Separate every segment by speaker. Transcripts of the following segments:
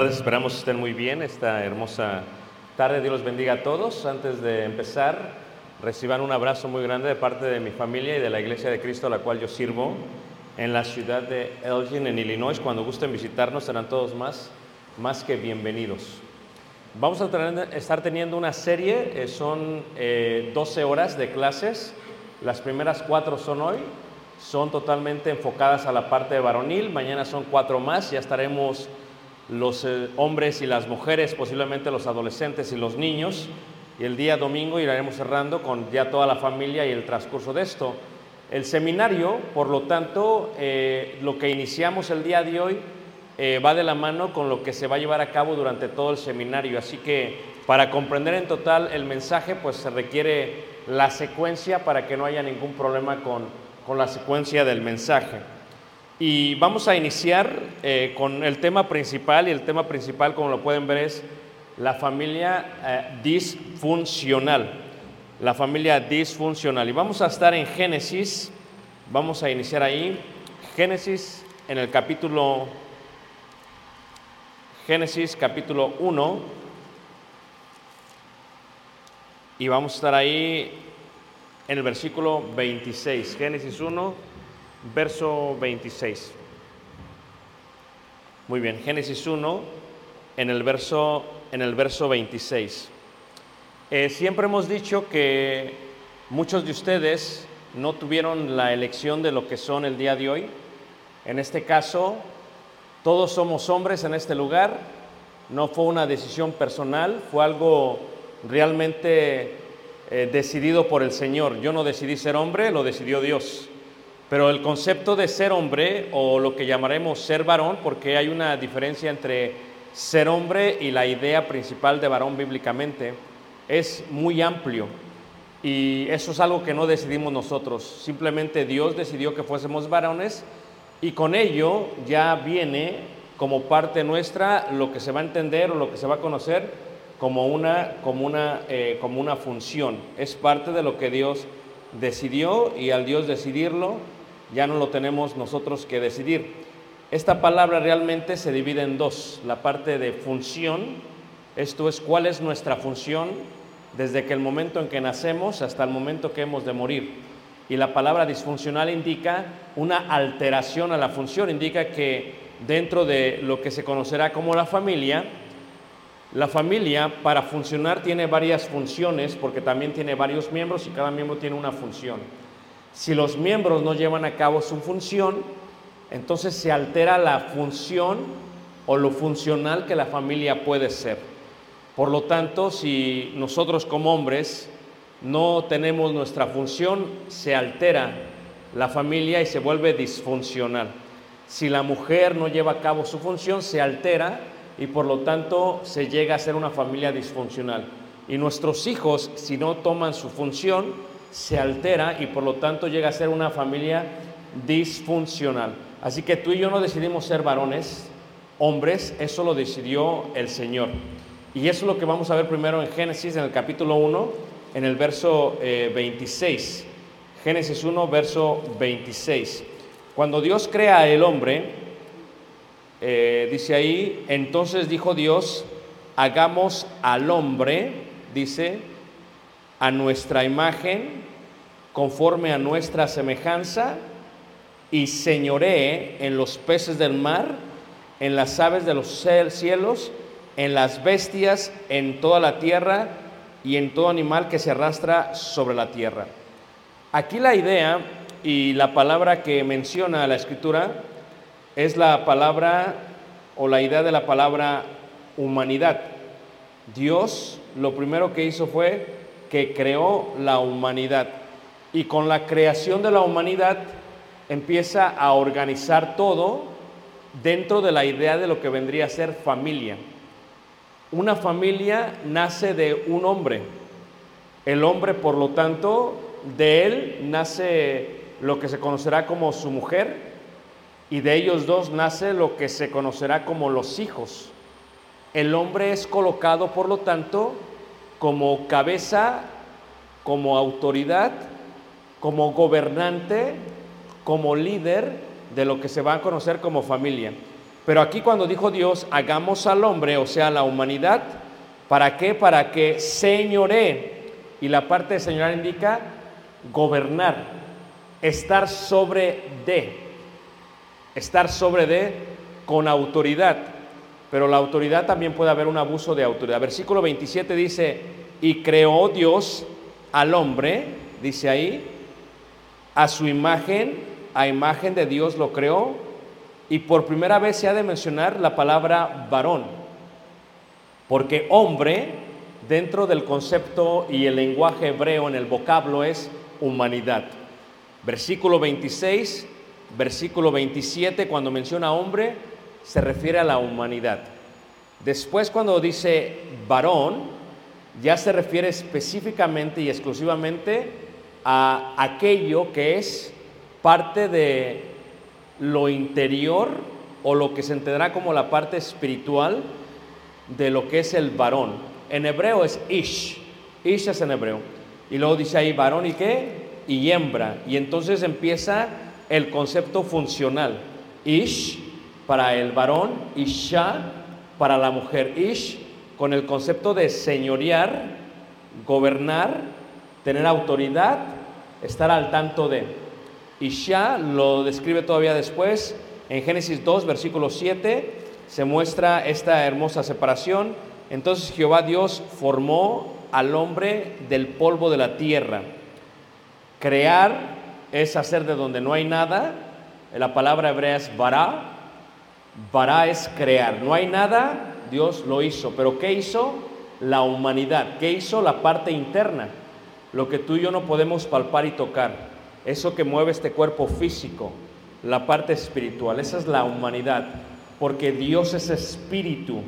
Speaker 1: tardes, esperamos estén muy bien esta hermosa tarde. Dios los bendiga a todos. Antes de empezar, reciban un abrazo muy grande de parte de mi familia y de la Iglesia de Cristo a la cual yo sirvo en la ciudad de Elgin, en Illinois. Cuando gusten visitarnos, serán todos más, más que bienvenidos. Vamos a tener- estar teniendo una serie, eh, son eh, 12 horas de clases. Las primeras cuatro son hoy, son totalmente enfocadas a la parte varonil. Mañana son cuatro más, ya estaremos los eh, hombres y las mujeres, posiblemente los adolescentes y los niños. Y el día domingo iremos cerrando con ya toda la familia y el transcurso de esto. El seminario, por lo tanto, eh, lo que iniciamos el día de hoy eh, va de la mano con lo que se va a llevar a cabo durante todo el seminario. Así que para comprender en total el mensaje, pues se requiere la secuencia para que no haya ningún problema con, con la secuencia del mensaje. Y vamos a iniciar eh, con el tema principal, y el tema principal, como lo pueden ver, es la familia eh, disfuncional. La familia disfuncional. Y vamos a estar en Génesis, vamos a iniciar ahí. Génesis en el capítulo, Génesis capítulo 1. Y vamos a estar ahí en el versículo 26. Génesis 1, verso 26. Muy bien, Génesis 1, en el verso, en el verso 26. Eh, siempre hemos dicho que muchos de ustedes no tuvieron la elección de lo que son el día de hoy. En este caso, todos somos hombres en este lugar. No fue una decisión personal, fue algo realmente eh, decidido por el Señor. Yo no decidí ser hombre, lo decidió Dios. Pero el concepto de ser hombre o lo que llamaremos ser varón, porque hay una diferencia entre ser hombre y la idea principal de varón bíblicamente, es muy amplio. Y eso es algo que no decidimos nosotros. Simplemente Dios decidió que fuésemos varones y con ello ya viene como parte nuestra lo que se va a entender o lo que se va a conocer como una, como una, eh, como una función. Es parte de lo que Dios decidió y al Dios decidirlo ya no lo tenemos nosotros que decidir. Esta palabra realmente se divide en dos. La parte de función, esto es cuál es nuestra función desde que el momento en que nacemos hasta el momento que hemos de morir. Y la palabra disfuncional indica una alteración a la función, indica que dentro de lo que se conocerá como la familia, la familia para funcionar tiene varias funciones porque también tiene varios miembros y cada miembro tiene una función. Si los miembros no llevan a cabo su función, entonces se altera la función o lo funcional que la familia puede ser. Por lo tanto, si nosotros como hombres no tenemos nuestra función, se altera la familia y se vuelve disfuncional. Si la mujer no lleva a cabo su función, se altera y por lo tanto se llega a ser una familia disfuncional. Y nuestros hijos, si no toman su función, se altera y por lo tanto llega a ser una familia disfuncional. Así que tú y yo no decidimos ser varones, hombres, eso lo decidió el Señor. Y eso es lo que vamos a ver primero en Génesis, en el capítulo 1, en el verso eh, 26. Génesis 1, verso 26. Cuando Dios crea al hombre, eh, dice ahí, entonces dijo Dios, hagamos al hombre, dice, a nuestra imagen, conforme a nuestra semejanza, y señoree en los peces del mar, en las aves de los cielos, en las bestias, en toda la tierra y en todo animal que se arrastra sobre la tierra. Aquí la idea y la palabra que menciona la escritura es la palabra o la idea de la palabra humanidad. Dios lo primero que hizo fue creó la humanidad y con la creación de la humanidad empieza a organizar todo dentro de la idea de lo que vendría a ser familia. Una familia nace de un hombre. El hombre, por lo tanto, de él nace lo que se conocerá como su mujer y de ellos dos nace lo que se conocerá como los hijos. El hombre es colocado, por lo tanto, como cabeza, como autoridad, como gobernante, como líder de lo que se va a conocer como familia. Pero aquí cuando dijo Dios, hagamos al hombre, o sea, la humanidad, ¿para qué? Para que señoree. Y la parte de señorar indica gobernar, estar sobre de, estar sobre de con autoridad. Pero la autoridad también puede haber un abuso de autoridad. Versículo 27 dice, y creó Dios al hombre, dice ahí, a su imagen, a imagen de Dios lo creó, y por primera vez se ha de mencionar la palabra varón, porque hombre, dentro del concepto y el lenguaje hebreo en el vocablo es humanidad. Versículo 26, versículo 27, cuando menciona hombre, se refiere a la humanidad. Después cuando dice varón, ya se refiere específicamente y exclusivamente a aquello que es parte de lo interior o lo que se entenderá como la parte espiritual de lo que es el varón. En hebreo es ish, ish es en hebreo. Y luego dice ahí varón y qué? Y hembra. Y entonces empieza el concepto funcional. Ish para el varón, isha para la mujer. Ish con el concepto de señorear, gobernar, tener autoridad, estar al tanto de. Isha lo describe todavía después. En Génesis 2, versículo 7, se muestra esta hermosa separación. Entonces Jehová Dios formó al hombre del polvo de la tierra. Crear es hacer de donde no hay nada. La palabra hebrea es bara. Bara es crear. No hay nada, Dios lo hizo. Pero ¿qué hizo? La humanidad. ¿Qué hizo? La parte interna. Lo que tú y yo no podemos palpar y tocar. Eso que mueve este cuerpo físico. La parte espiritual. Esa es la humanidad. Porque Dios es espíritu.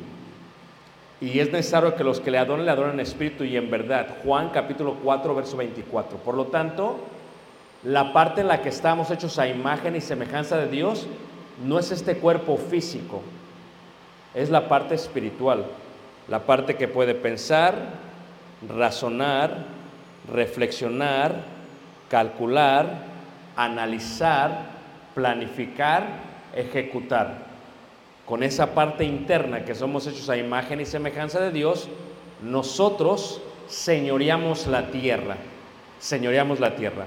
Speaker 1: Y es necesario que los que le adoren, le adoren en espíritu y en verdad. Juan capítulo 4, verso 24. Por lo tanto, la parte en la que estamos hechos a imagen y semejanza de Dios no es este cuerpo físico, es la parte espiritual, la parte que puede pensar, razonar, reflexionar, calcular, analizar, planificar, ejecutar. Con esa parte interna que somos hechos a imagen y semejanza de Dios, nosotros señoreamos la tierra, señoreamos la tierra.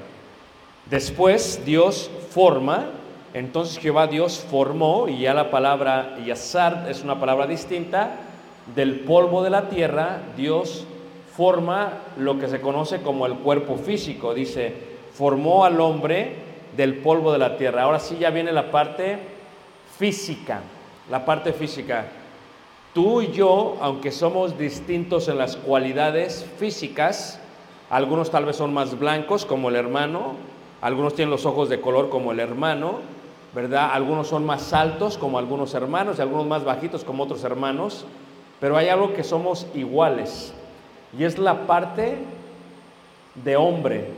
Speaker 1: Después Dios forma, entonces Jehová Dios formó, y ya la palabra yazar es una palabra distinta, del polvo de la tierra, Dios forma lo que se conoce como el cuerpo físico. Dice, formó al hombre del polvo de la tierra. Ahora sí ya viene la parte física, la parte física. Tú y yo, aunque somos distintos en las cualidades físicas, algunos tal vez son más blancos como el hermano, algunos tienen los ojos de color como el hermano, ¿verdad? Algunos son más altos como algunos hermanos y algunos más bajitos como otros hermanos, pero hay algo que somos iguales y es la parte de hombre,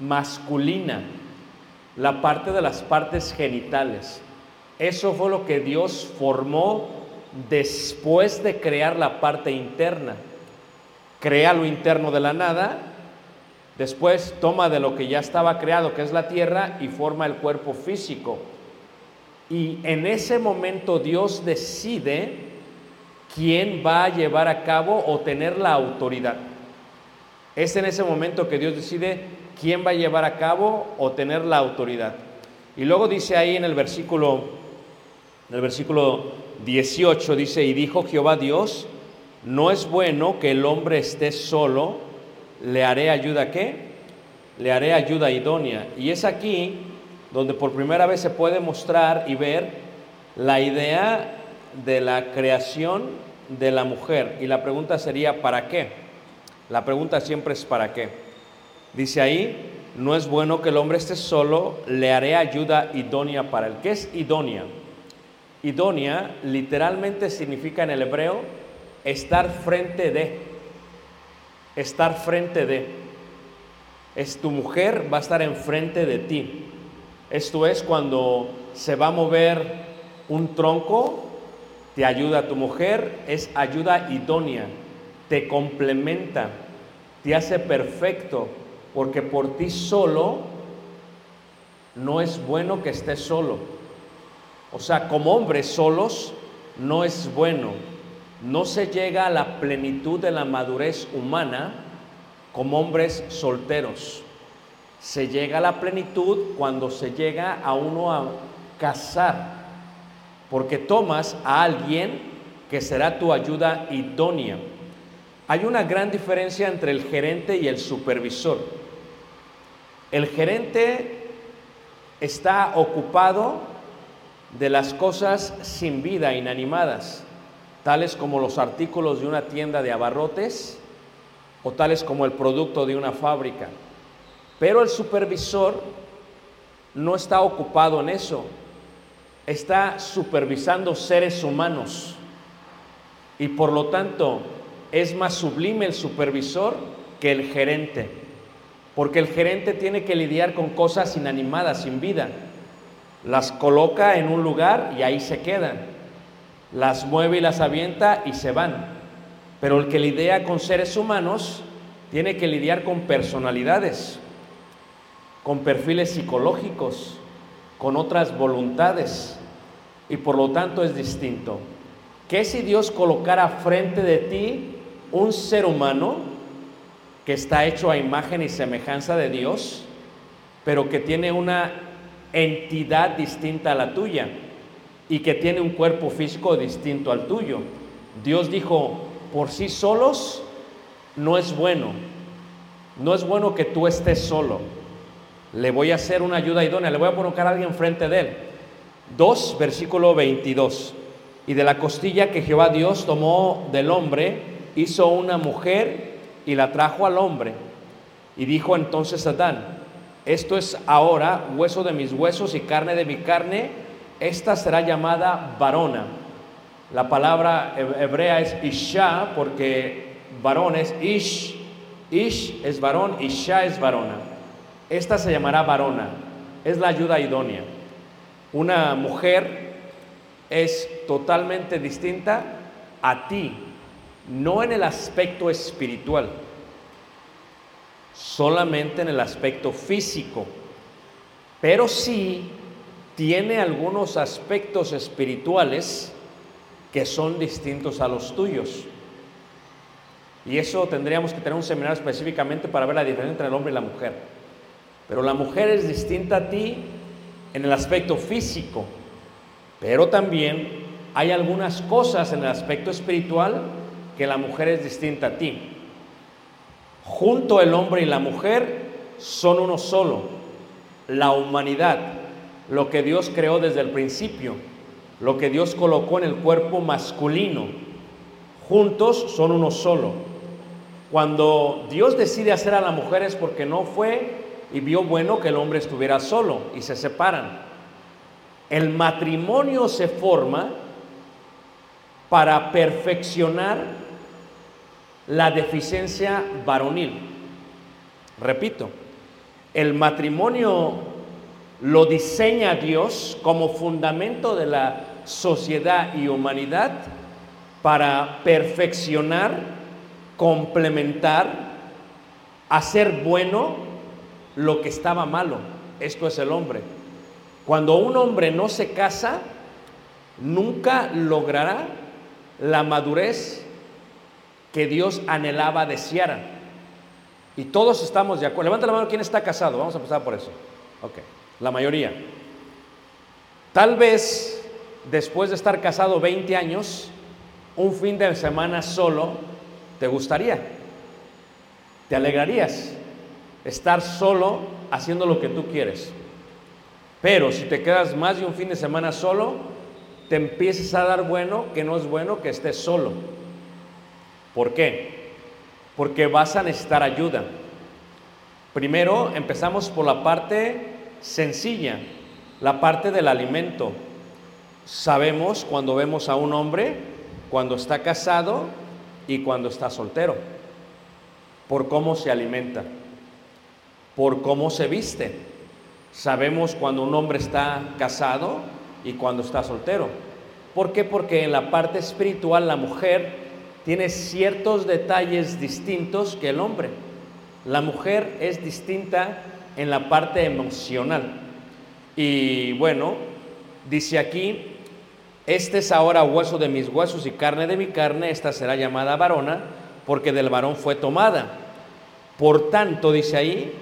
Speaker 1: masculina, la parte de las partes genitales. Eso fue lo que Dios formó después de crear la parte interna. Crea lo interno de la nada, después toma de lo que ya estaba creado, que es la tierra, y forma el cuerpo físico. Y en ese momento Dios decide quién va a llevar a cabo o tener la autoridad. Es en ese momento que Dios decide quién va a llevar a cabo o tener la autoridad. Y luego dice ahí en el versículo, en el versículo 18, dice, y dijo Jehová Dios, no es bueno que el hombre esté solo, le haré ayuda qué? Le haré ayuda idónea. Y es aquí donde por primera vez se puede mostrar y ver la idea de la creación de la mujer. Y la pregunta sería, ¿para qué? La pregunta siempre es ¿para qué? Dice ahí, no es bueno que el hombre esté solo, le haré ayuda idónea para él. ¿Qué es idónea? Idónea literalmente significa en el hebreo estar frente de, estar frente de. Es tu mujer va a estar enfrente de ti. Esto es cuando se va a mover un tronco, te ayuda tu mujer, es ayuda idónea, te complementa, te hace perfecto, porque por ti solo no es bueno que estés solo. O sea, como hombres solos no es bueno. No se llega a la plenitud de la madurez humana como hombres solteros. Se llega a la plenitud cuando se llega a uno a casar, porque tomas a alguien que será tu ayuda idónea. Hay una gran diferencia entre el gerente y el supervisor. El gerente está ocupado de las cosas sin vida, inanimadas, tales como los artículos de una tienda de abarrotes o tales como el producto de una fábrica. Pero el supervisor no está ocupado en eso, está supervisando seres humanos y por lo tanto es más sublime el supervisor que el gerente, porque el gerente tiene que lidiar con cosas inanimadas, sin vida. Las coloca en un lugar y ahí se quedan. Las mueve y las avienta y se van. Pero el que lidia con seres humanos tiene que lidiar con personalidades, con perfiles psicológicos, con otras voluntades y por lo tanto es distinto. ¿Qué si Dios colocara frente de ti un ser humano que está hecho a imagen y semejanza de Dios, pero que tiene una entidad distinta a la tuya y que tiene un cuerpo físico distinto al tuyo? Dios dijo, por sí solos no es bueno, no es bueno que tú estés solo. Le voy a hacer una ayuda idónea, le voy a colocar a alguien frente de él. 2, versículo 22. Y de la costilla que Jehová Dios tomó del hombre, hizo una mujer y la trajo al hombre. Y dijo entonces Adán, esto es ahora hueso de mis huesos y carne de mi carne, esta será llamada varona. La palabra hebrea es isha porque varón es ish, ish es varón, isha es varona. Esta se llamará varona, es la ayuda idónea. Una mujer es totalmente distinta a ti, no en el aspecto espiritual, solamente en el aspecto físico, pero sí tiene algunos aspectos espirituales que son distintos a los tuyos. Y eso tendríamos que tener un seminario específicamente para ver la diferencia entre el hombre y la mujer. Pero la mujer es distinta a ti en el aspecto físico, pero también hay algunas cosas en el aspecto espiritual que la mujer es distinta a ti. Junto el hombre y la mujer son uno solo, la humanidad, lo que Dios creó desde el principio, lo que Dios colocó en el cuerpo masculino. Juntos son uno solo. Cuando Dios decide hacer a la mujer es porque no fue y vio bueno que el hombre estuviera solo y se separan. El matrimonio se forma para perfeccionar la deficiencia varonil. Repito, el matrimonio lo diseña Dios como fundamento de la sociedad y humanidad para perfeccionar, complementar, hacer bueno lo que estaba malo. Esto es el hombre. Cuando un hombre no se casa, nunca logrará la madurez que Dios anhelaba, deseara. Y todos estamos de acuerdo. Levanta la mano, ¿quién está casado? Vamos a empezar por eso. Ok, la mayoría. Tal vez después de estar casado 20 años, un fin de semana solo, ¿te gustaría? ¿Te alegrarías? Estar solo haciendo lo que tú quieres. Pero si te quedas más de un fin de semana solo, te empiezas a dar bueno que no es bueno que estés solo. ¿Por qué? Porque vas a necesitar ayuda. Primero empezamos por la parte sencilla, la parte del alimento. Sabemos cuando vemos a un hombre, cuando está casado y cuando está soltero, por cómo se alimenta, por cómo se viste. Sabemos cuando un hombre está casado y cuando está soltero. ¿Por qué? Porque en la parte espiritual la mujer tiene ciertos detalles distintos que el hombre. La mujer es distinta en la parte emocional. Y bueno, dice aquí, este es ahora hueso de mis huesos y carne de mi carne, esta será llamada varona, porque del varón fue tomada. Por tanto, dice ahí,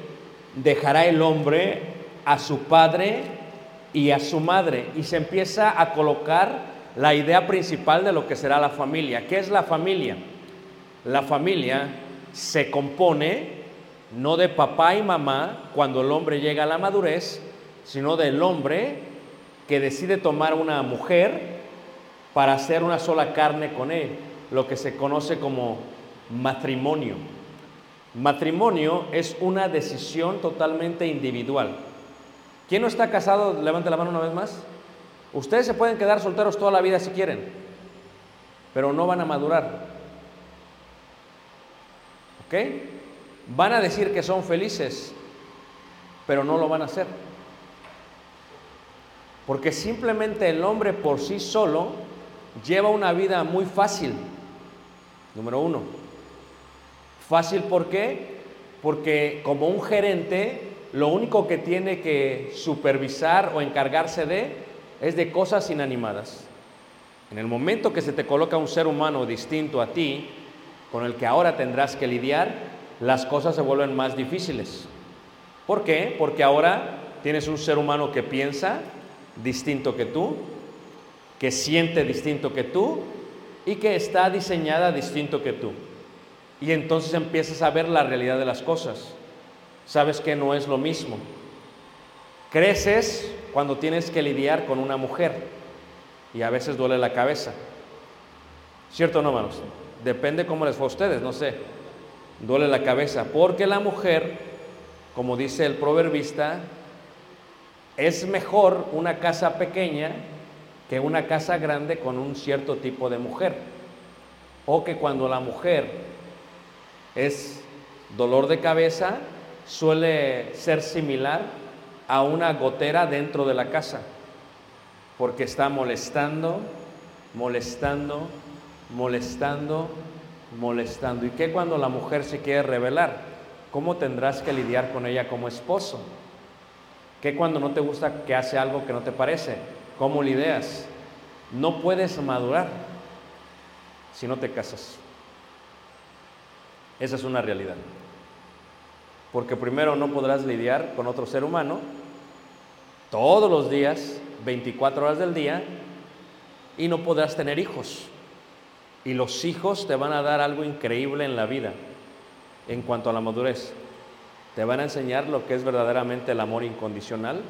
Speaker 1: dejará el hombre a su padre y a su madre. Y se empieza a colocar la idea principal de lo que será la familia. ¿Qué es la familia? La familia se compone no de papá y mamá cuando el hombre llega a la madurez, sino del hombre que decide tomar una mujer para hacer una sola carne con él, lo que se conoce como matrimonio. Matrimonio es una decisión totalmente individual. ¿Quién no está casado? Levante la mano una vez más. Ustedes se pueden quedar solteros toda la vida si quieren, pero no van a madurar. ¿Ok? Van a decir que son felices, pero no lo van a hacer. Porque simplemente el hombre por sí solo lleva una vida muy fácil. Número uno. Fácil ¿por qué? Porque como un gerente, lo único que tiene que supervisar o encargarse de es de cosas inanimadas. En el momento que se te coloca un ser humano distinto a ti, con el que ahora tendrás que lidiar, las cosas se vuelven más difíciles. ¿Por qué? Porque ahora tienes un ser humano que piensa distinto que tú, que siente distinto que tú y que está diseñada distinto que tú. Y entonces empiezas a ver la realidad de las cosas. Sabes que no es lo mismo. Creces cuando tienes que lidiar con una mujer y a veces duele la cabeza. ¿Cierto o no, hermanos? Depende cómo les fue a ustedes, no sé. Duele la cabeza. Porque la mujer, como dice el proverbista, es mejor una casa pequeña que una casa grande con un cierto tipo de mujer. O que cuando la mujer es dolor de cabeza, suele ser similar a una gotera dentro de la casa, porque está molestando, molestando, molestando, molestando. ¿Y qué cuando la mujer se quiere rebelar? ¿Cómo tendrás que lidiar con ella como esposo? ¿Qué cuando no te gusta que hace algo que no te parece? ¿Cómo lidias? No puedes madurar si no te casas. Esa es una realidad porque primero no podrás lidiar con otro ser humano todos los días, 24 horas del día, y no podrás tener hijos. Y los hijos te van a dar algo increíble en la vida en cuanto a la madurez. te van a enseñar lo que es verdaderamente el amor incondicional,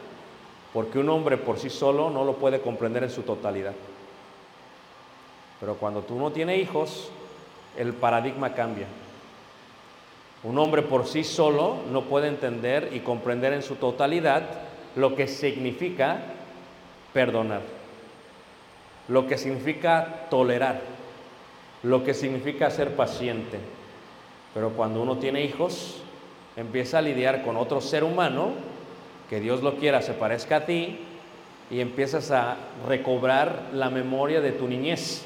Speaker 1: porque un hombre por sí solo no lo puede comprender en su totalidad. Pero cuando tú no tienes hijos, el paradigma cambia. Un hombre por sí solo no puede entender y comprender en su totalidad lo que significa perdonar, lo que significa tolerar, lo que significa ser paciente. Pero cuando uno tiene hijos, empieza a lidiar con otro ser humano, que Dios lo quiera, se parezca a ti, y empiezas a recobrar la memoria de tu niñez.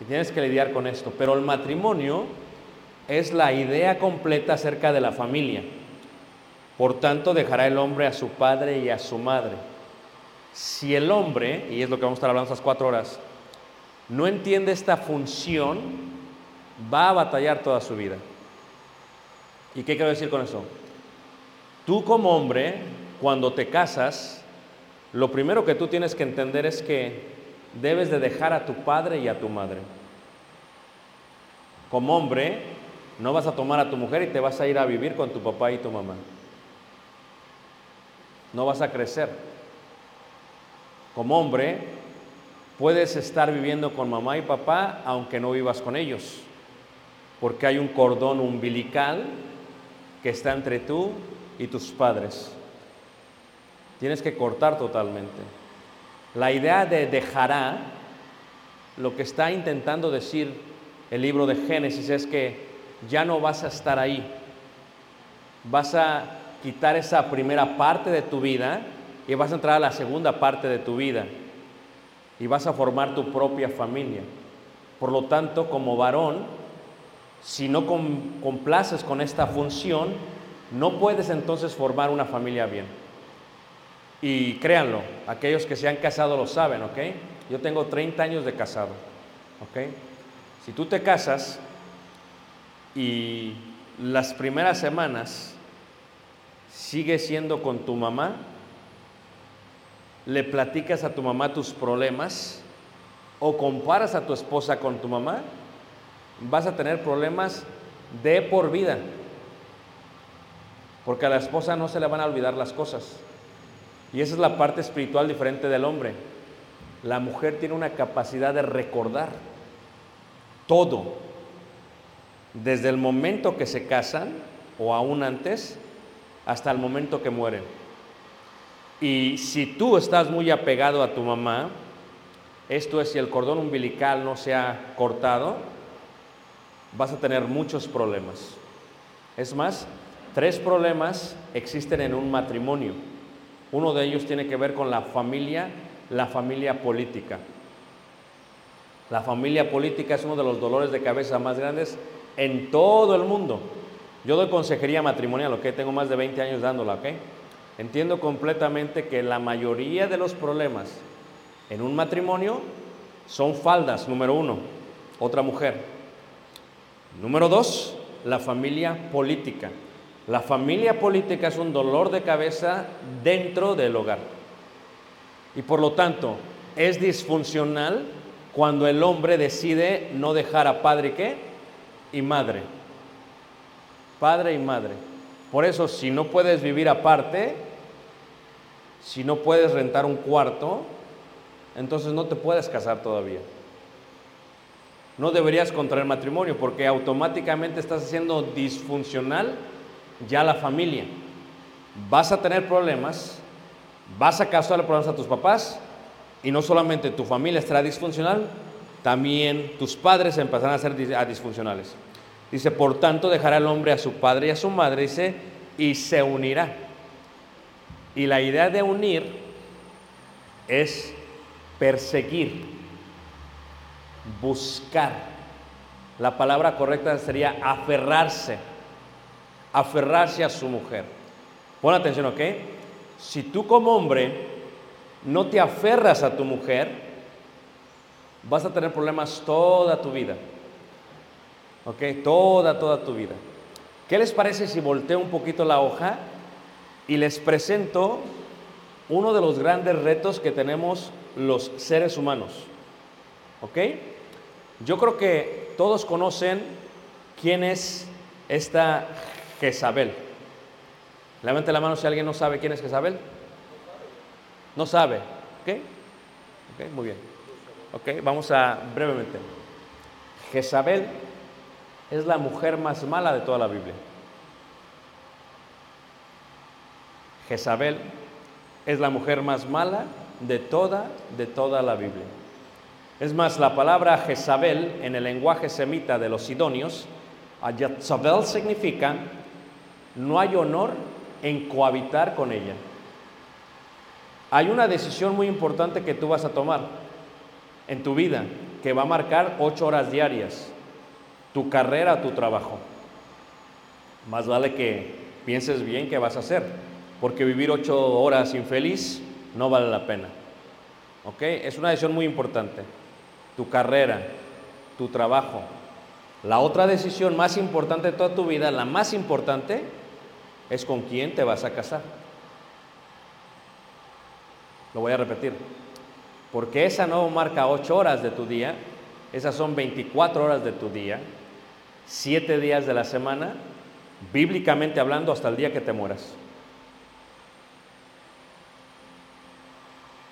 Speaker 1: Y tienes que lidiar con esto. Pero el matrimonio es la idea completa acerca de la familia. Por tanto, dejará el hombre a su padre y a su madre. Si el hombre, y es lo que vamos a estar hablando estas cuatro horas, no entiende esta función, va a batallar toda su vida. ¿Y qué quiero decir con eso? Tú como hombre, cuando te casas, lo primero que tú tienes que entender es que debes de dejar a tu padre y a tu madre. Como hombre, no vas a tomar a tu mujer y te vas a ir a vivir con tu papá y tu mamá. No vas a crecer. Como hombre, puedes estar viviendo con mamá y papá aunque no vivas con ellos, porque hay un cordón umbilical que está entre tú y tus padres. Tienes que cortar totalmente. La idea de dejará, lo que está intentando decir el libro de Génesis es que ya no vas a estar ahí. Vas a quitar esa primera parte de tu vida y vas a entrar a la segunda parte de tu vida. Y vas a formar tu propia familia. Por lo tanto, como varón, si no complaces con esta función, no puedes entonces formar una familia bien. Y créanlo, aquellos que se han casado lo saben, ¿ok? Yo tengo 30 años de casado, ¿ok? Si tú te casas y las primeras semanas sigues siendo con tu mamá, le platicas a tu mamá tus problemas o comparas a tu esposa con tu mamá, vas a tener problemas de por vida. Porque a la esposa no se le van a olvidar las cosas. Y esa es la parte espiritual diferente del hombre. La mujer tiene una capacidad de recordar todo, desde el momento que se casan o aún antes, hasta el momento que mueren. Y si tú estás muy apegado a tu mamá, esto es si el cordón umbilical no se ha cortado, vas a tener muchos problemas. Es más, tres problemas existen en un matrimonio. Uno de ellos tiene que ver con la familia, la familia política. La familia política es uno de los dolores de cabeza más grandes en todo el mundo. Yo doy consejería matrimonial, ¿ok? Tengo más de 20 años dándola, ¿ok? Entiendo completamente que la mayoría de los problemas en un matrimonio son faldas, número uno, otra mujer. Número dos, la familia política. La familia política es un dolor de cabeza dentro del hogar. Y por lo tanto, es disfuncional cuando el hombre decide no dejar a padre qué? Y madre. Padre y madre. Por eso, si no puedes vivir aparte, si no puedes rentar un cuarto, entonces no te puedes casar todavía. No deberías contraer matrimonio porque automáticamente estás haciendo disfuncional ya la familia. Vas a tener problemas, vas a causar problemas a tus papás y no solamente tu familia estará disfuncional, también tus padres empezarán a ser disfuncionales. Dice, por tanto dejará el hombre a su padre y a su madre, y se unirá. Y la idea de unir es perseguir, buscar. La palabra correcta sería aferrarse aferrarse a su mujer. Pon atención, ¿ok? Si tú como hombre no te aferras a tu mujer, vas a tener problemas toda tu vida. ¿Ok? Toda, toda tu vida. ¿Qué les parece si volteo un poquito la hoja y les presento uno de los grandes retos que tenemos los seres humanos? ¿Ok? Yo creo que todos conocen quién es esta Jezabel. Levante la mano si alguien no sabe quién es Jezabel. No sabe. ¿Ok? Ok, muy bien. Ok, vamos a brevemente. Jezabel es la mujer más mala de toda la Biblia. Jezabel es la mujer más mala de toda, de toda la Biblia. Es más, la palabra Jezabel en el lenguaje semita de los sidonios, Jezabel significa no hay honor en cohabitar con ella. Hay una decisión muy importante que tú vas a tomar en tu vida que va a marcar ocho horas diarias, tu carrera, tu trabajo. Más vale que pienses bien qué vas a hacer, porque vivir ocho horas infeliz no vale la pena. ¿Ok? Es una decisión muy importante. Tu carrera, tu trabajo. La otra decisión más importante de toda tu vida, la más importante, es con quién te vas a casar. Lo voy a repetir. Porque esa no marca ocho horas de tu día, esas son 24 horas de tu día, siete días de la semana, bíblicamente hablando, hasta el día que te mueras.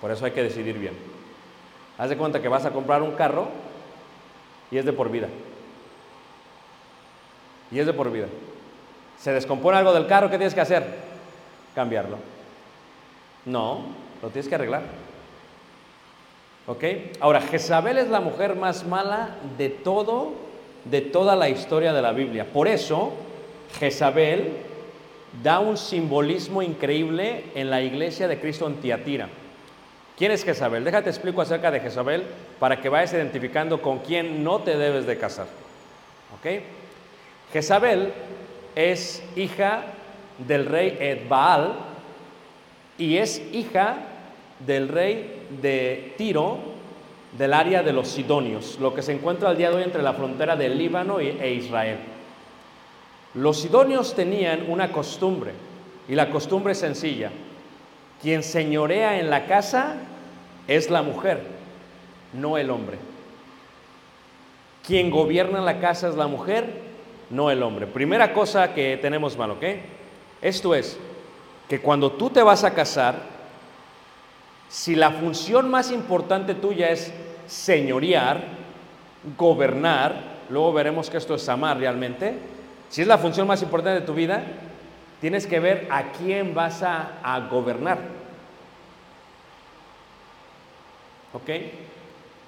Speaker 1: Por eso hay que decidir bien. Haz de cuenta que vas a comprar un carro y es de por vida. Y es de por vida. Se descompone algo del carro, ¿qué tienes que hacer? Cambiarlo. No, lo tienes que arreglar. ¿Ok? Ahora, Jezabel es la mujer más mala de todo, de toda la historia de la Biblia. Por eso, Jezabel da un simbolismo increíble en la iglesia de Cristo en Tiatira. ¿Quién es Jezabel? Déjate explico acerca de Jezabel para que vayas identificando con quién no te debes de casar. ¿Ok? Jezabel es hija del rey Edbaal y es hija del rey de Tiro del área de los Sidonios, lo que se encuentra al día de hoy entre la frontera del Líbano e Israel. Los Sidonios tenían una costumbre y la costumbre es sencilla. Quien señorea en la casa es la mujer, no el hombre. Quien gobierna la casa es la mujer, no el hombre. Primera cosa que tenemos mal, ¿ok? Esto es que cuando tú te vas a casar, si la función más importante tuya es señorear, gobernar, luego veremos que esto es amar realmente, si es la función más importante de tu vida, tienes que ver a quién vas a, gobernar. ¿Ok?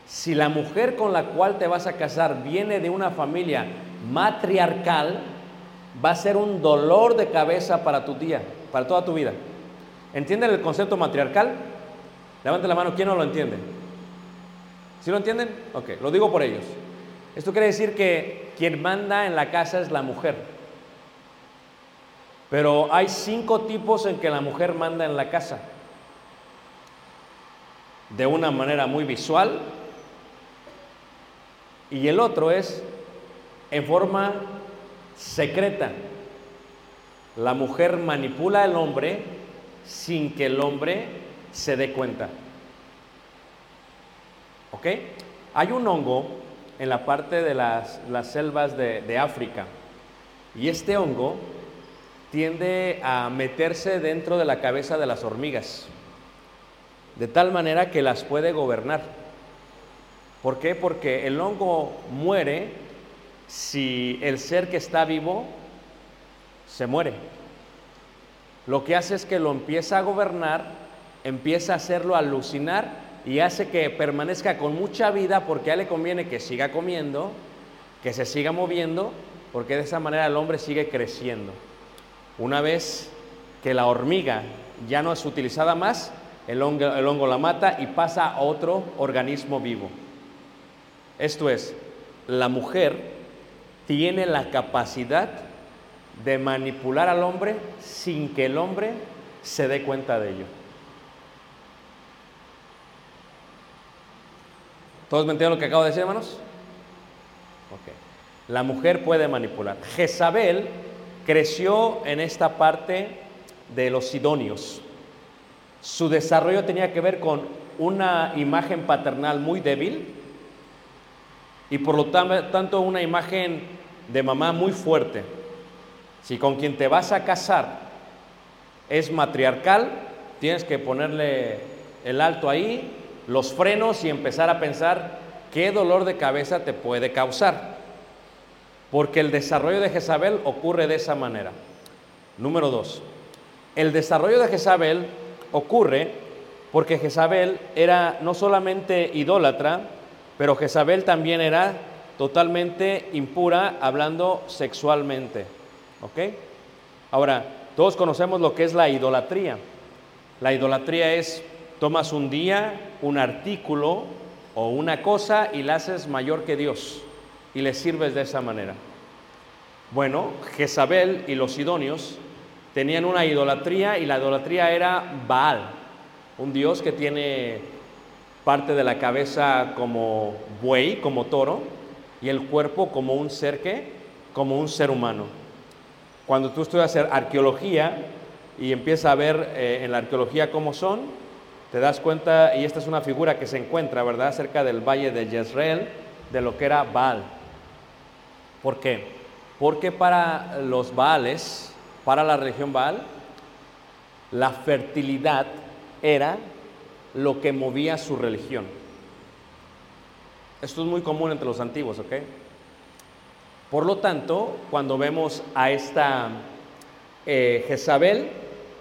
Speaker 1: Si la mujer con la cual te vas a casar viene de una familia matriarcal, va a ser un dolor de cabeza para tu día, para toda tu vida. ¿Entienden el concepto matriarcal? Levante la mano, ¿quién no lo entiende? ¿Sí lo entienden? Ok, lo digo por ellos. Esto quiere decir que quien manda en la casa es la mujer. Pero hay cinco tipos en que la mujer manda en la casa. De una manera muy visual. Y el otro es en forma secreta. La mujer manipula al hombre sin que el hombre se dé cuenta. ¿Ok? Hay un hongo en la parte de las, selvas de África y este hongo tiende a meterse dentro de la cabeza de las hormigas, de tal manera que las puede gobernar. ¿Por qué? Porque el hongo muere si el ser que está vivo se muere. Lo que hace es que lo empieza a gobernar, empieza a hacerlo alucinar y hace que permanezca con mucha vida porque a él le conviene que siga comiendo, que se siga moviendo, porque de esa manera el hombre sigue creciendo. Una vez que la hormiga ya no es utilizada más, el hongo, el hongo la mata y pasa a otro organismo vivo. Esto es, la mujer tiene la capacidad de manipular al hombre sin que el hombre se dé cuenta de ello. ¿Todos me entienden lo que acabo de decir, hermanos? Ok. La mujer puede manipular. Jezabel creció en esta parte de los sidonios. Su desarrollo tenía que ver con una imagen paternal muy débil y por lo tanto una imagen de mamá muy fuerte. Si con quien te vas a casar es matriarcal, tienes que ponerle el alto ahí, los frenos y empezar a pensar qué dolor de cabeza te puede causar. Porque el desarrollo de Jezabel ocurre de esa manera. Número dos, el desarrollo de Jezabel ocurre porque Jezabel era no solamente idólatra, pero Jezabel también era totalmente impura hablando sexualmente. ¿Ok? Ahora, todos conocemos lo que es la idolatría. La idolatría es, tomas un día, un artículo o una cosa y la haces mayor que Dios y le sirves de esa manera. Bueno, Jezabel y los sidonios tenían una idolatría y la idolatría era Baal, un dios que tiene parte de la cabeza como buey, como toro, y el cuerpo como un ser que, como un ser humano. Cuando tú estudias arqueología y empiezas a ver eh, en la arqueología cómo son, te das cuenta, y esta es una figura que se encuentra, ¿verdad?, cerca del valle de Jezreel, de lo que era Baal. ¿Por qué? Porque para los Baales, para la religión Baal, la fertilidad era lo que movía su religión. Esto es muy común entre los antiguos, ¿ok? Por lo tanto, cuando vemos a esta eh, Jezabel,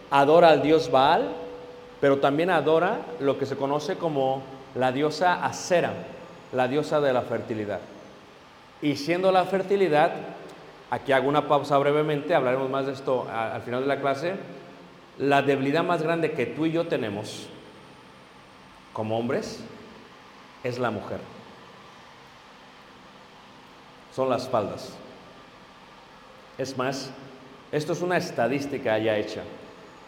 Speaker 1: adora al dios Baal, pero también adora lo que se conoce como la diosa Acera, la diosa de la fertilidad. Y siendo la fertilidad, aquí hago una pausa brevemente, hablaremos más de esto al final de la clase, la debilidad más grande que tú y yo tenemos como hombres es la mujer. Son las faldas. Es más, esto es una estadística ya hecha.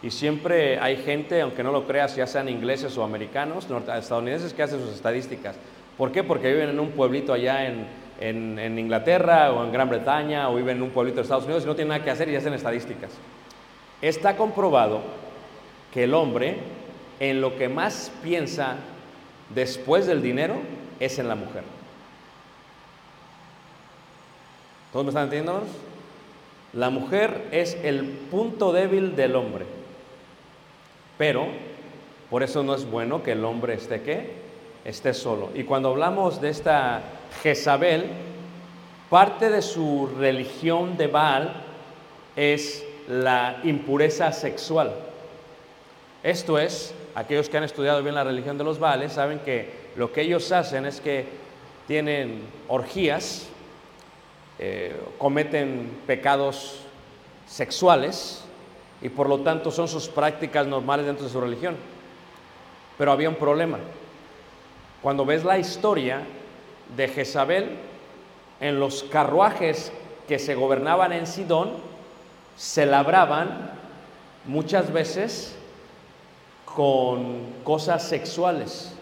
Speaker 1: Y siempre hay gente, aunque no lo creas, ya sean ingleses o americanos, estadounidenses, que hacen sus estadísticas. ¿Por qué? Porque viven en un pueblito allá en, en- en Inglaterra o en Gran Bretaña o viven en un pueblito de Estados Unidos y no tienen nada que hacer y hacen estadísticas. Está comprobado que el hombre en lo que más piensa después del dinero es en la mujer. ¿Todos me están entendiendo? La mujer es el punto débil del hombre. Pero por eso no es bueno que el hombre esté qué? Esté solo. Y cuando hablamos de esta Jezabel, parte de su religión de Baal es la impureza sexual. Esto es, aquellos que han estudiado bien la religión de los Baales saben que lo que ellos hacen es que tienen orgías, eh, cometen pecados sexuales y por lo tanto son sus prácticas normales dentro de su religión. Pero había un problema. Cuando ves la historia de Jezabel, en los carruajes que se gobernaban en Sidón, se labraban muchas veces con cosas sexuales,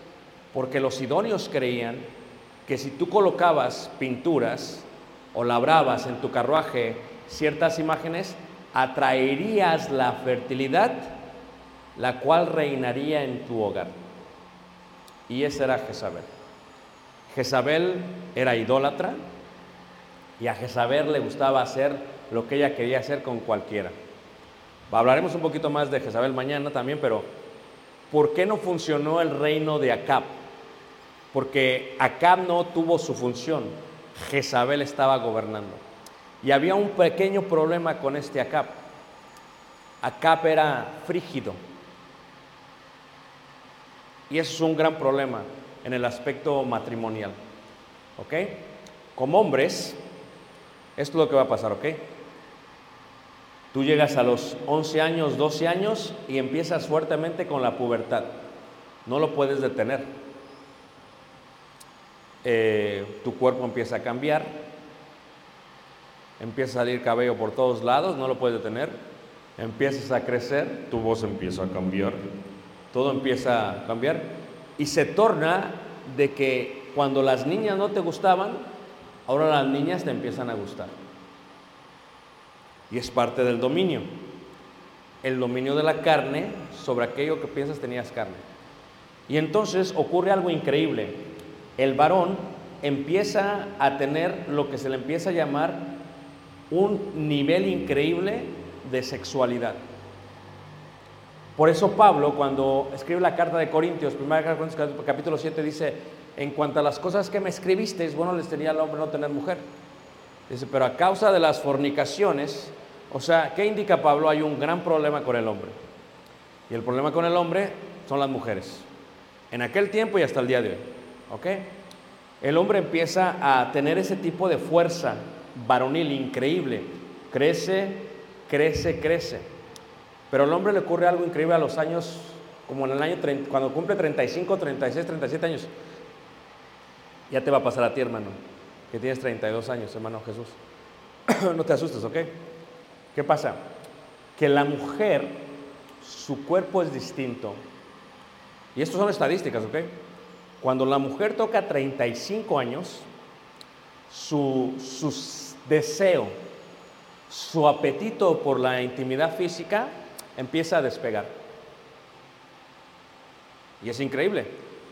Speaker 1: porque los sidonios creían que si tú colocabas pinturas o labrabas en tu carruaje ciertas imágenes, atraerías la fertilidad, la cual reinaría en tu hogar. Y esa era Jezabel. Jezabel era idólatra y a Jezabel le gustaba hacer lo que ella quería hacer con cualquiera. Hablaremos un poquito más de Jezabel mañana también, pero ¿por qué no funcionó el reino de Acab? Porque Acab no tuvo su función, Jezabel estaba gobernando. Y había un pequeño problema con este Acab. Acab era frígido. Y eso es un gran problema en el aspecto matrimonial. ¿Ok? Como hombres, esto es lo que va a pasar, ¿ok? Tú llegas a los 11 años, 12 años y empiezas fuertemente con la pubertad. No lo puedes detener. Eh, tu cuerpo empieza a cambiar, empieza a salir cabello por todos lados, no lo puedes detener. Empiezas a crecer, tu voz empieza a cambiar, todo empieza a cambiar y se torna de que cuando las niñas no te gustaban, ahora las niñas te empiezan a gustar. Y es parte del dominio. El dominio de la carne sobre aquello que piensas tenías carne. Y entonces ocurre algo increíble. El varón empieza a tener lo que se le empieza a llamar un nivel increíble de sexualidad. Por eso Pablo, cuando escribe la carta de Corintios, primera carta de Corintios, capítulo 7, dice, en cuanto a las cosas que me escribisteis, bueno les tenía al hombre no tener mujer. Dice, pero a causa de las fornicaciones, o sea, ¿qué indica Pablo? Hay un gran problema con el hombre. Y el problema con el hombre son las mujeres. En aquel tiempo y hasta el día de hoy. ¿Ok? El hombre empieza a tener ese tipo de fuerza varonil increíble. Crece, crece, crece. Pero al hombre le ocurre algo increíble a los años, como en el año 30, cuando cumple 35, 36, 37 años. Ya te va a pasar a ti, hermano, que tienes 32 años, hermano Jesús. no te asustes, ¿ok? ¿Qué pasa? Que la mujer, su cuerpo es distinto. Y esto son estadísticas, ¿ok? Cuando la mujer toca 35 años, su, su deseo, su apetito por la intimidad física empieza a despegar. Y es increíble,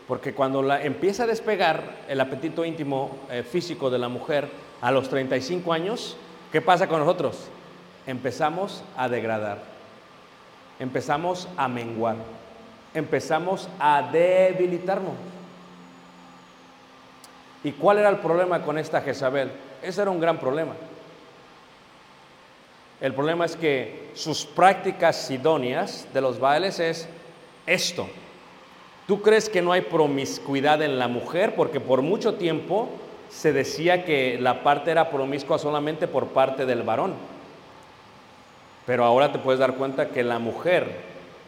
Speaker 1: porque cuando la, empieza a despegar el apetito íntimo eh, físico de la mujer a los 35 años, ¿qué pasa con nosotros? Empezamos a degradar, empezamos a menguar, empezamos a debilitarnos. ¿Y cuál era el problema con esta Jezabel? Ese era un gran problema. El problema es que sus prácticas idóneas de los bailes es esto. ¿Tú crees que no hay promiscuidad en la mujer? Porque por mucho tiempo se decía que la parte era promiscua solamente por parte del varón. Pero ahora te puedes dar cuenta que la mujer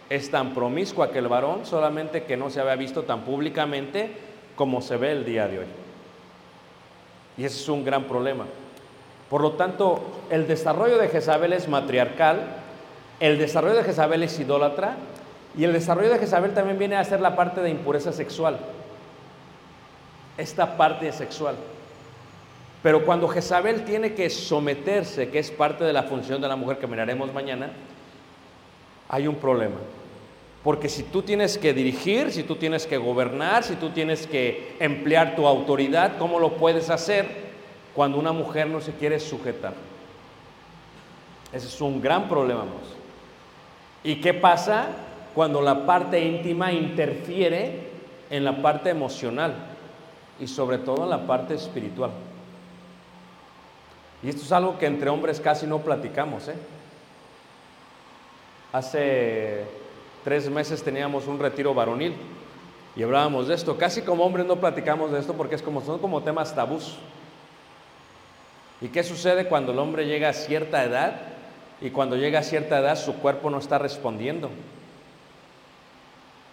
Speaker 1: es tan promiscua que el varón, solamente que no se había visto tan públicamente como se ve el día de hoy. Y ese es un gran problema. Por lo tanto, el desarrollo de Jezabel es matriarcal, el desarrollo de Jezabel es idólatra y el desarrollo de Jezabel también viene a ser la parte de impureza sexual. Esta parte sexual. Pero cuando Jezabel tiene que someterse, que es parte de la función de la mujer que miraremos mañana, hay un problema. Porque si tú tienes que dirigir, si tú tienes que gobernar, si tú tienes que emplear tu autoridad, ¿cómo lo puedes hacer? Cuando una mujer no se quiere sujetar. Ese es un gran problema. ¿Y qué pasa cuando la parte íntima interfiere en la parte emocional y sobre todo en la parte espiritual? Y esto es algo que entre hombres casi no platicamos. ¿eh? Hace tres meses teníamos un retiro varonil y hablábamos de esto. Casi como hombres no platicamos de esto porque es como, son como temas tabús. ¿Y qué sucede cuando el hombre llega a cierta edad y cuando llega a cierta edad su cuerpo no está respondiendo?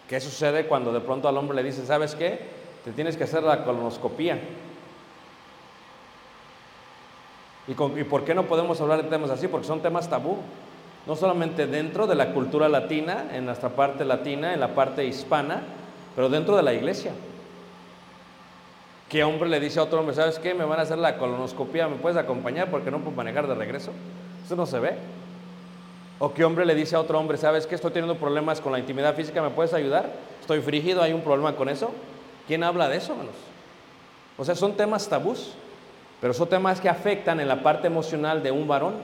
Speaker 1: ¿Qué sucede cuando de pronto al hombre le dice, ¿sabes qué? Te tienes que hacer la colonoscopía. ¿Y, ¿Y por qué no podemos hablar de temas así? Porque son temas tabú. No solamente dentro de la cultura latina, en nuestra parte latina, en la parte hispana, pero dentro de la iglesia. ¿Qué hombre le dice a otro hombre, sabes qué? Me van a hacer la colonoscopia, ¿me puedes acompañar porque no puedo manejar de regreso? Eso no se ve. ¿O qué hombre le dice a otro hombre, sabes qué? Estoy teniendo problemas con la intimidad física, ¿me puedes ayudar? Estoy frígido, ¿hay un problema con eso? ¿Quién habla de eso, hermanos? O sea, son temas tabús, pero son temas que afectan en la parte emocional de un varón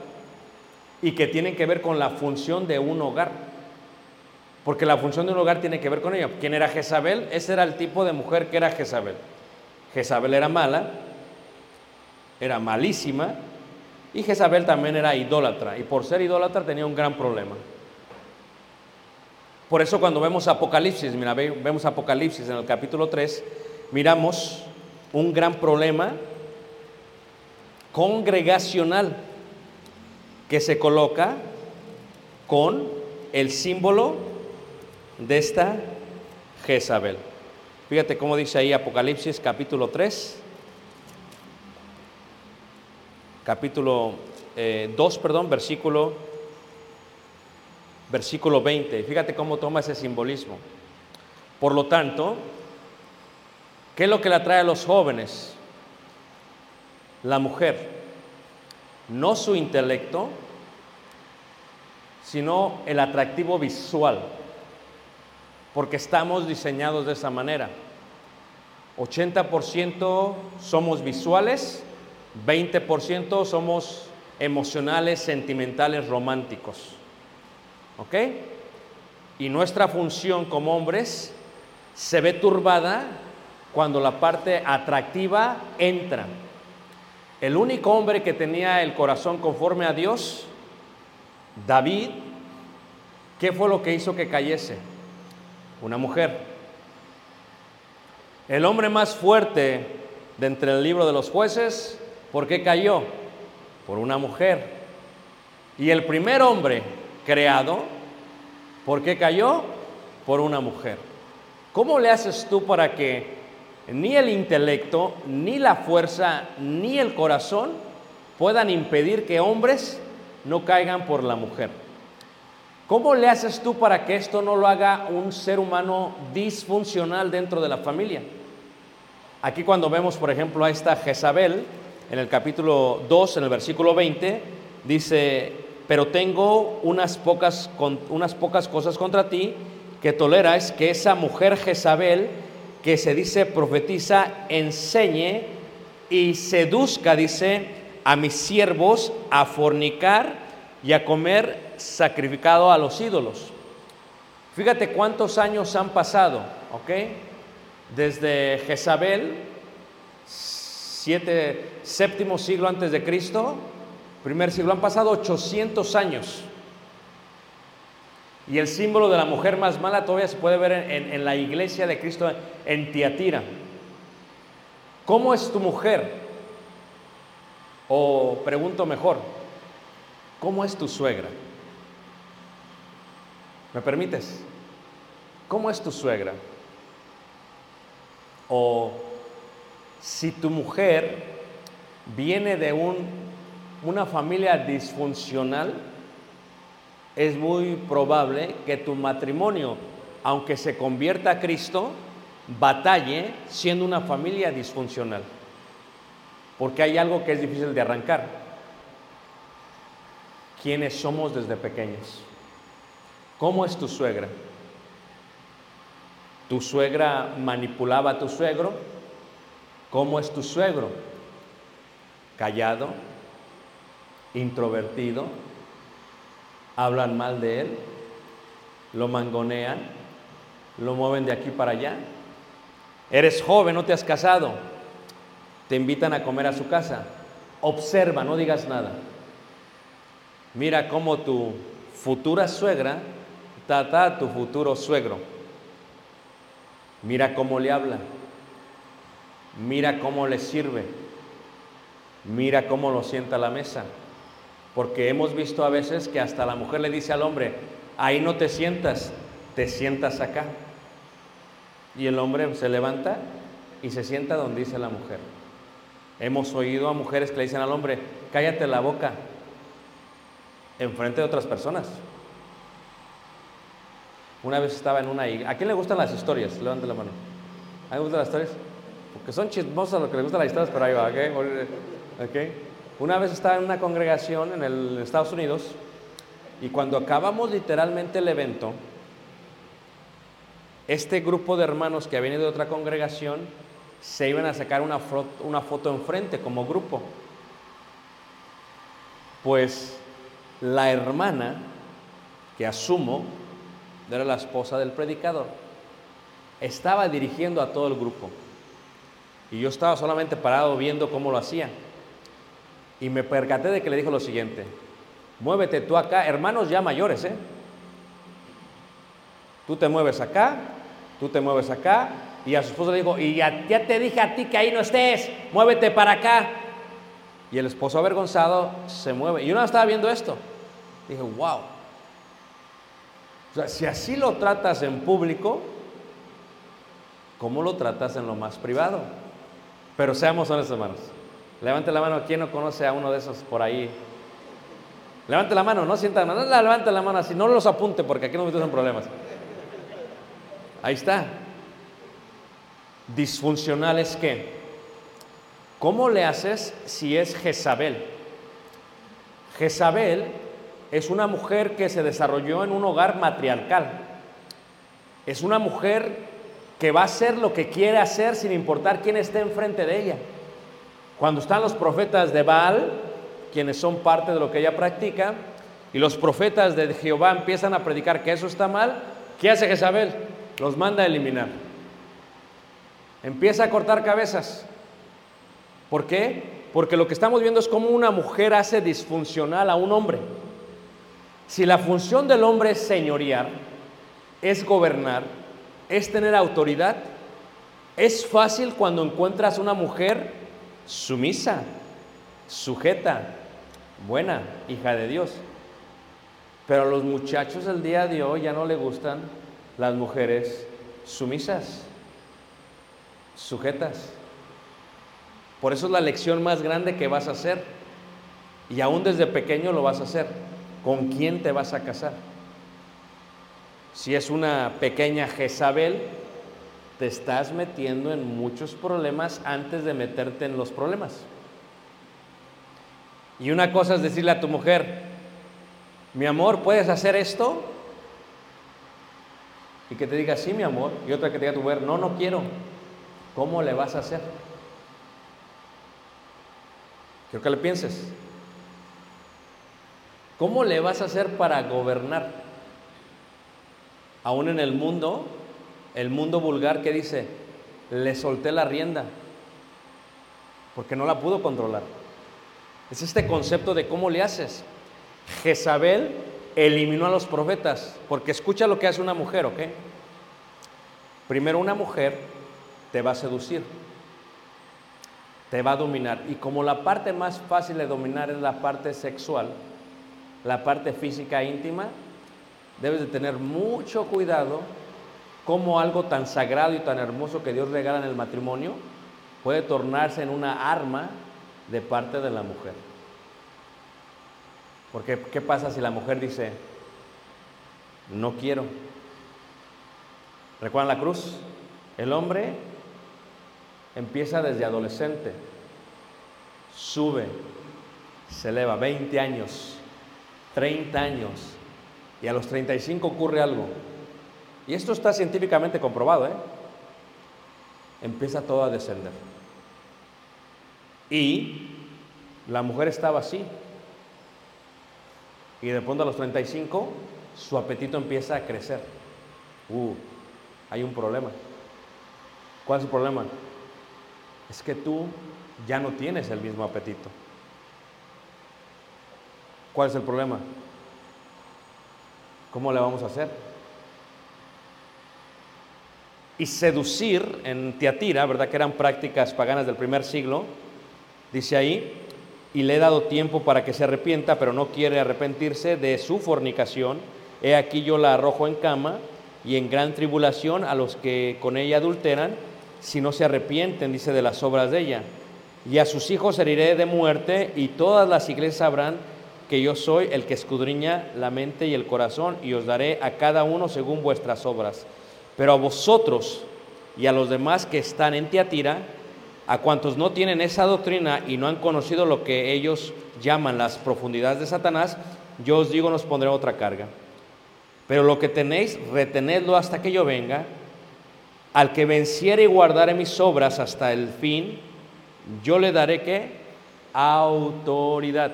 Speaker 1: y que tienen que ver con la función de un hogar. Porque la función de un hogar tiene que ver con ello. ¿Quién era Jezabel? Ese era el tipo de mujer que era Jezabel. Jezabel era mala, era malísima, y Jezabel también era idólatra, y por ser idólatra tenía un gran problema. Por eso cuando vemos Apocalipsis, mira, vemos Apocalipsis en el capítulo 3, miramos un gran problema congregacional que se coloca con el símbolo de esta Jezabel. Fíjate cómo dice ahí Apocalipsis capítulo 3, capítulo 2, eh, perdón, versículo, versículo 20. Fíjate cómo toma ese simbolismo. Por lo tanto, ¿qué es lo que le atrae a los jóvenes? La mujer, no su intelecto, sino el atractivo visual porque estamos diseñados de esa manera. 80% somos visuales, 20% somos emocionales, sentimentales, románticos. ¿Ok? y nuestra función como hombres se ve turbada cuando la parte atractiva entra. El único hombre que tenía el corazón conforme a Dios, David, ¿qué fue lo que hizo que cayese? Una mujer. El hombre más fuerte de entre el libro de los jueces, ¿por qué cayó? Por una mujer. Y el primer hombre creado, ¿por qué cayó? Por una mujer. ¿Cómo le haces tú para que ni el intelecto, ni la fuerza, ni el corazón puedan impedir que hombres no caigan por la mujer? ¿Cómo le haces tú para que esto no lo haga un ser humano disfuncional dentro de la familia? Aquí cuando vemos, por ejemplo, a esta Jezabel, en el capítulo 2, en el versículo 20, dice, pero tengo unas pocas, unas pocas cosas contra ti que toleras, que esa mujer Jezabel, que se dice profetiza, enseñe y seduzca, dice, a mis siervos a fornicar y a comer sacrificado a los ídolos. Fíjate cuántos años han pasado, ¿ok? Desde Jezabel, siete, séptimo siglo antes de Cristo, primer siglo, han pasado 800 años. Y el símbolo de la mujer más mala todavía se puede ver en, en, en la iglesia de Cristo en Tiatira. ¿Cómo es tu mujer? O pregunto mejor, ¿cómo es tu suegra? ¿Me permites? ¿Cómo es tu suegra? O si tu mujer viene de un, una familia disfuncional, es muy probable que tu matrimonio, aunque se convierta a Cristo, batalle siendo una familia disfuncional. Porque hay algo que es difícil de arrancar. ¿Quiénes somos desde pequeños? ¿Cómo es tu suegra? ¿Tu suegra manipulaba a tu suegro? ¿Cómo es tu suegro? ¿Callado? ¿Introvertido? ¿Hablan mal de él? ¿Lo mangonean? ¿Lo mueven de aquí para allá? Eres joven, no te has casado. Te invitan a comer a su casa. Observa, no digas nada. Mira cómo tu futura suegra trata a tu futuro suegro. Mira cómo le habla. Mira cómo le sirve. Mira cómo lo sienta a la mesa. Porque hemos visto a veces que hasta la mujer le dice al hombre, ahí no te sientas, te sientas acá. Y el hombre se levanta y se sienta donde dice la mujer. Hemos oído a mujeres que le dicen al hombre, cállate la boca, enfrente de otras personas. Una vez estaba en una iglesia. ¿A quién le gustan las historias? Levante la mano. ¿A quién le gustan las historias? Porque son chismosas lo que le gustan las historias, pero ahí va, ¿ok? okay. Una vez estaba en una congregación en el Estados Unidos y cuando acabamos literalmente el evento, este grupo de hermanos que ha venido de otra congregación se iban a sacar una foto, una foto enfrente como grupo. Pues la hermana, que asumo era la esposa del predicador, estaba dirigiendo a todo el grupo. Y yo estaba solamente parado viendo cómo lo hacía. Y me percaté de que le dijo lo siguiente, muévete tú acá, hermanos ya mayores, ¿eh? Tú te mueves acá, tú te mueves acá, y a su esposo le dijo, y ya, ya, te dije a ti que ahí no estés, muévete para acá. Y el esposo avergonzado se mueve. Y yo no estaba viendo esto. Dije, wow. O sea, si así lo tratas en público, ¿cómo lo tratas en lo más privado? Pero seamos honestos, hermanos. Levante la mano, ¿quién no conoce a uno de esos por ahí? Levante la mano, no sienta, no levante la mano así, no los apunte porque aquí no me en problemas. Ahí está. Disfuncional es qué? ¿Cómo le haces si es Jezabel? Jezabel es una mujer que se desarrolló en un hogar matriarcal. Es una mujer que va a hacer lo que quiere hacer sin importar quién esté enfrente de ella. Cuando están los profetas de Baal, quienes son parte de lo que ella practica, y los profetas de Jehová empiezan a predicar que eso está mal, ¿Qué hace Jezabel? Los manda a eliminar. Empieza a cortar cabezas. ¿Por qué? Porque lo que estamos viendo es cómo una mujer hace disfuncional a un hombre. Si la función del hombre es señorear, es gobernar, es tener autoridad, es fácil cuando encuentras una mujer sumisa, sujeta, buena, hija de Dios. Pero a los muchachos del día de hoy ya no le gustan las mujeres sumisas, sujetas. Por eso es la lección más grande que vas a hacer. Y aún desde pequeño lo vas a hacer. ¿Con quién te vas a casar? Si es una pequeña Jezabel, te estás metiendo en muchos problemas antes de meterte en los problemas. Y una cosa es decirle a tu mujer, mi amor, ¿puedes hacer esto? Y que te diga, sí, mi amor. Y otra que te diga a tu mujer, no, no quiero. ¿Cómo le vas a hacer? Quiero que le pienses. ¿Cómo le vas a hacer para gobernar? Aún en el mundo, el mundo vulgar que dice, le solté la rienda, porque no la pudo controlar. Es este concepto de cómo le haces. Jezabel eliminó a los profetas, porque escucha lo que hace una mujer, ¿ok? Primero una mujer te va a seducir, te va a dominar, y como la parte más fácil de dominar es la parte sexual, la parte física íntima, debes de tener mucho cuidado cómo algo tan sagrado y tan hermoso que Dios regala en el matrimonio puede tornarse en una arma de parte de la mujer. Porque ¿qué pasa si la mujer dice, no quiero? ¿Recuerdan la cruz? El hombre empieza desde adolescente, sube, se eleva 20 años, 30 años, y a los 35 ocurre algo. Y esto está científicamente comprobado, ¿eh? Empieza todo a descender. Y la mujer estaba así. Y de pronto a los 35 su apetito empieza a crecer. Uh, hay un problema. ¿Cuál es el problema? Es que tú ya no tienes el mismo apetito. ¿Cuál es el problema? ¿Cómo le vamos a hacer? Y seducir en Tiatira, ¿verdad? Que eran prácticas paganas del primer siglo, dice ahí, y le he dado tiempo para que se arrepienta, pero no quiere arrepentirse de su fornicación. He aquí yo la arrojo en cama y en gran tribulación a los que con ella adulteran, si no se arrepienten, dice, de las obras de ella. Y a sus hijos heriré de muerte, y todas las iglesias sabrán que yo soy el que escudriña la mente y el corazón, y os daré a cada uno según vuestras obras. Pero a vosotros y a los demás que están en Tiatira, a cuantos no tienen esa doctrina y no han conocido lo que ellos llaman las profundidades de Satanás, yo os digo, nos pondré otra carga. Pero lo que tenéis, retenedlo hasta que yo venga. Al que venciere y guardare mis obras hasta el fin, yo le daré qué? Autoridad.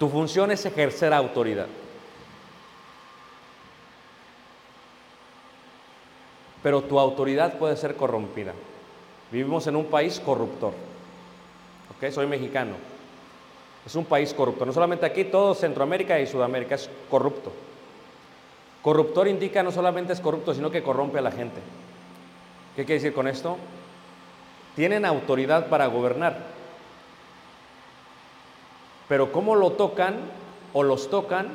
Speaker 1: Tu función es ejercer autoridad. Pero tu autoridad puede ser corrompida. Vivimos en un país corruptor. ¿Ok? Soy mexicano. Es un país corrupto. No solamente aquí, todo Centroamérica y Sudamérica es corrupto. Corruptor indica no solamente es corrupto, sino que corrompe a la gente. ¿Qué quiere decir con esto? Tienen autoridad para gobernar. Pero ¿cómo lo tocan o los tocan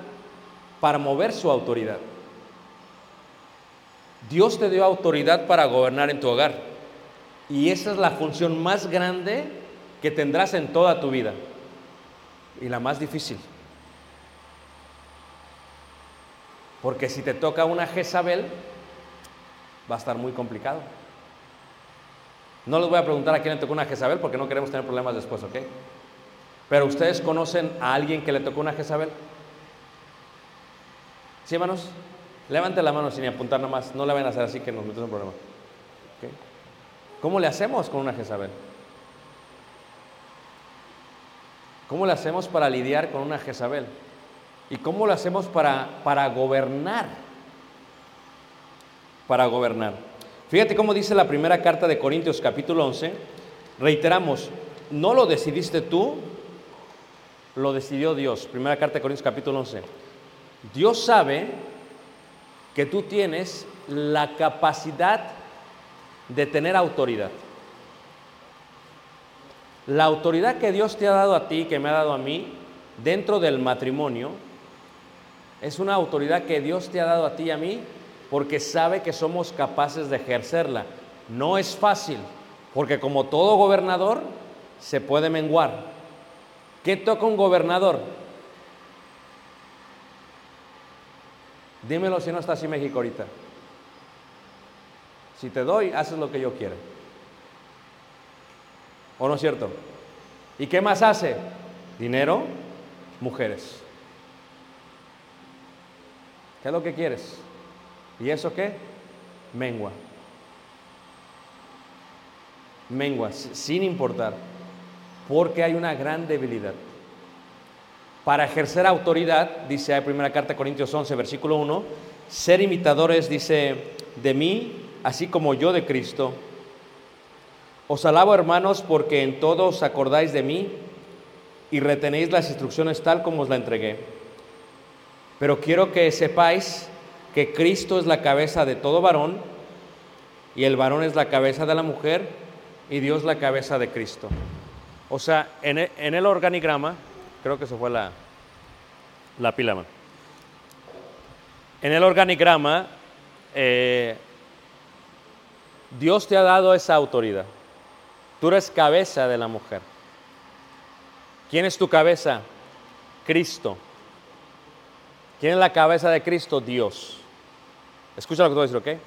Speaker 1: para mover su autoridad? Dios te dio autoridad para gobernar en tu hogar. Y esa es la función más grande que tendrás en toda tu vida. Y la más difícil. Porque si te toca una Jezabel, va a estar muy complicado. No les voy a preguntar a quién le tocó una Jezabel porque no queremos tener problemas después, ¿ok? Pero ustedes conocen a alguien que le tocó una Jezabel. ¿Sí, hermanos? Levante la mano sin apuntar nomás. No le vayan a hacer así que nos metemos en problema. ¿Cómo le hacemos con una Jezabel? ¿Cómo le hacemos para lidiar con una Jezabel? ¿Y cómo lo hacemos para, para gobernar para gobernar. Fíjate cómo dice la primera carta de Corintios capítulo 11. Reiteramos, no lo decidiste tú, lo decidió Dios. Primera carta de Corintios capítulo 11. Dios sabe que tú tienes la capacidad de tener autoridad. La autoridad que Dios te ha dado a ti, que me ha dado a mí, dentro del matrimonio, es una autoridad que Dios te ha dado a ti y a mí porque sabe que somos capaces de ejercerla. No es fácil, porque como todo gobernador, se puede menguar. ¿Qué toca un gobernador? Dímelo si no está así México ahorita. Si te doy, haces lo que yo quiero. ¿O no es cierto? ¿Y qué más hace? Dinero, mujeres. ¿Qué es lo que quieres? ¿Y eso qué? Mengua. Mengua, sin importar. Porque hay una gran debilidad. Para ejercer autoridad, dice la primera carta de Corintios 11, versículo 1, ser imitadores, dice, de mí, así como yo de Cristo. Os alabo, hermanos, porque en todo os acordáis de mí y retenéis las instrucciones tal como os la entregué. Pero quiero que sepáis que Cristo es la cabeza de todo varón y el varón es la cabeza de la mujer y Dios la cabeza de Cristo. O sea, en el, en el organigrama, creo que se fue la, la pila. En el organigrama, eh, Dios te ha dado esa autoridad. Tú eres cabeza de la mujer. ¿Quién es tu cabeza? Cristo. ¿Quién es la cabeza de Cristo? Dios. Escucha lo que te voy a decir, ¿ok?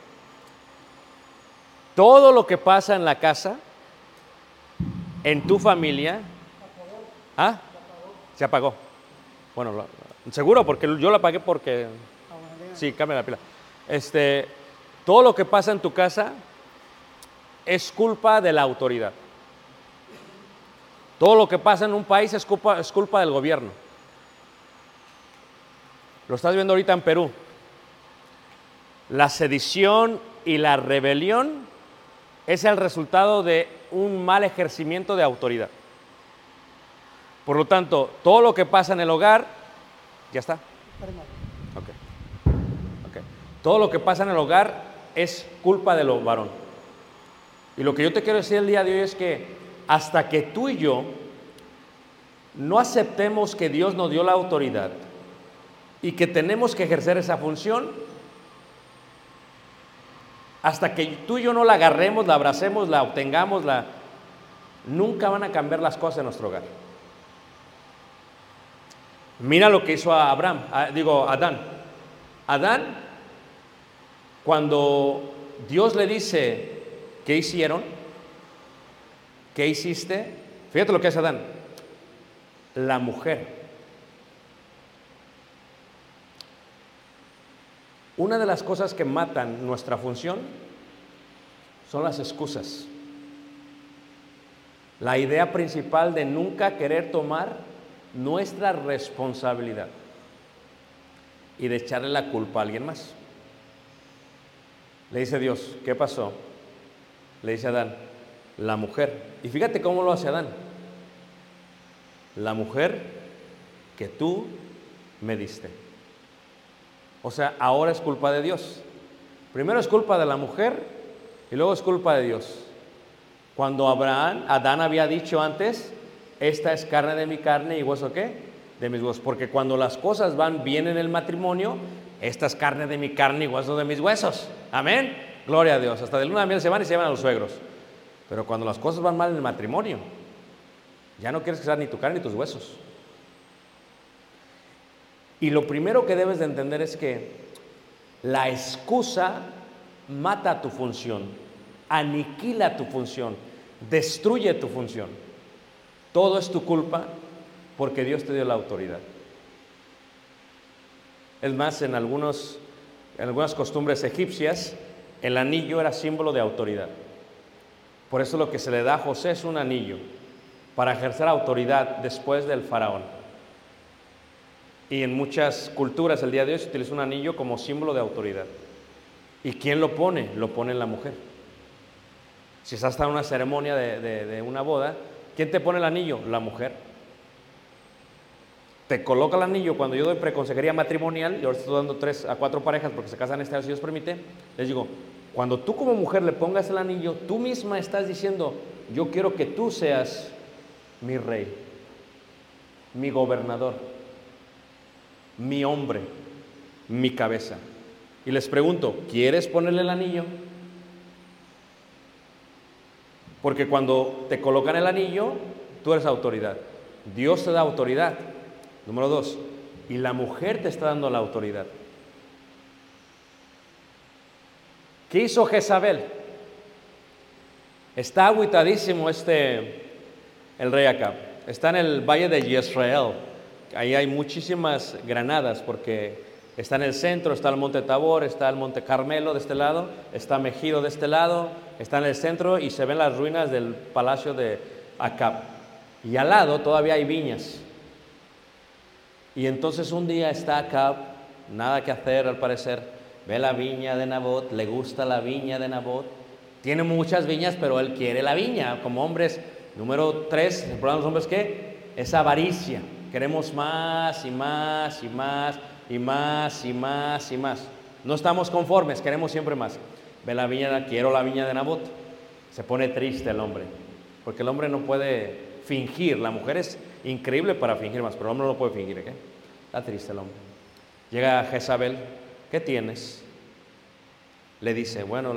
Speaker 1: Todo lo que pasa en la casa, en tu familia, ¿ah? Se apagó. Bueno, seguro, porque yo la apagué porque... Sí, cambia la pila. Este, todo lo que pasa en tu casa es culpa de la autoridad. Todo lo que pasa en un país es culpa, es culpa del gobierno. Lo estás viendo ahorita en Perú. La sedición y la rebelión es el resultado de un mal ejercimiento de autoridad. Por lo tanto, todo lo que pasa en el hogar, ya está. Ok. Ok. Todo lo que pasa en el hogar es culpa de los varón. Y lo que yo te quiero decir el día de hoy es que hasta que tú y yo no aceptemos que Dios nos dio la autoridad y que tenemos que ejercer esa función, hasta que tú y yo no la agarremos, la abracemos, la obtengamos, la, nunca van a cambiar las cosas en nuestro hogar. Mira lo que hizo a Abraham, a- digo, Adán. Adán, cuando Dios le dice, ¿qué hicieron? ¿Qué hiciste? Fíjate lo que hace Adán. La mujer. Una de las cosas que matan nuestra función son las excusas. La idea principal de nunca querer tomar nuestra responsabilidad y de echarle la culpa a alguien más. Le dice Dios, ¿qué pasó? Le dice Adán, la mujer. Y fíjate cómo lo hace Adán. La mujer que tú me diste. O sea, ahora es culpa de Dios. Primero es culpa de la mujer y luego es culpa de Dios. Cuando Abraham, Adán había dicho antes, esta es carne de mi carne y hueso qué? De mis huesos. Porque cuando las cosas van bien en el matrimonio, esta es carne de mi carne y hueso de mis huesos. Amén. Gloria a Dios. Hasta de luna de miel se van y se llevan a los suegros. Pero cuando las cosas van mal en el matrimonio, ya no quieres que sea ni tu carne ni tus huesos. Y lo primero que debes de entender es que la excusa mata tu función, aniquila tu función, destruye tu función. Todo es tu culpa porque Dios te dio la autoridad. Es más, en, algunas costumbres egipcias, el anillo era símbolo de autoridad. Por eso lo que se le da a José es un anillo para ejercer autoridad después del faraón. Y en muchas culturas el día de hoy se utiliza un anillo como símbolo de autoridad. ¿Y quién lo pone? Lo pone la mujer. Si estás en una ceremonia de, de- una boda, ¿quién te pone el anillo? La mujer. Te coloca el anillo cuando yo doy preconsejería matrimonial, y ahora estoy dando tres a cuatro parejas porque se casan este año si Dios permite, les digo, cuando tú como mujer le pongas el anillo, tú misma estás diciendo, yo quiero que tú seas mi rey, mi gobernador, mi hombre, mi cabeza. Y les pregunto, ¿quieres ponerle el anillo? Porque cuando te colocan el anillo, tú eres autoridad. Dios te da autoridad. Número dos, y la mujer te está dando la autoridad. ¿Qué hizo Jezabel? Está aguitadísimo este, el rey Acab. Está en el valle de Yisrael. Ahí hay muchísimas granadas porque está en el centro, está el monte Tabor, está el monte Carmelo de este lado, está Megido de este lado, está en el centro y se ven las ruinas del palacio de Acab. Y al lado todavía hay viñas. Y entonces un día está Acab, nada que hacer al parecer, ve la viña de Nabot, le gusta la viña de Nabot, tiene muchas viñas, pero él quiere la viña. Como hombres, número tres, el problema de los hombres que es avaricia. Queremos más y más y más y más y más y más. No estamos conformes, queremos siempre más. Ve la viña, quiero la viña de Nabot. Se pone triste el hombre, porque el hombre no puede fingir. La mujer es increíble para fingir más, pero el hombre no puede fingir. ¿qué? Está triste el hombre. Llega Jezabel, ¿qué tienes? Le dice, bueno,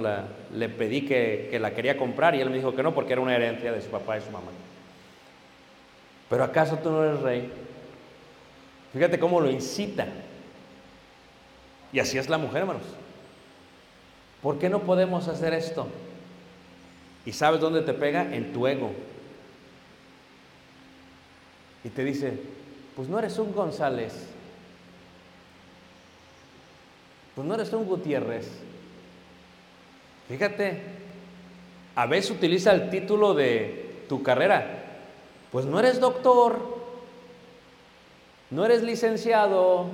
Speaker 1: le pedí que, que la quería comprar y él me dijo que no porque era una herencia de su papá y su mamá. Pero ¿acaso tú no eres rey? Fíjate cómo lo incita. Y así es la mujer, hermanos. ¿Por qué no podemos hacer esto? ¿Y sabes dónde te pega? En tu ego. Y te dice, pues no eres un González. Pues no eres un Gutiérrez. Fíjate, a veces utiliza el título de tu carrera. Pues no eres doctor, no eres licenciado.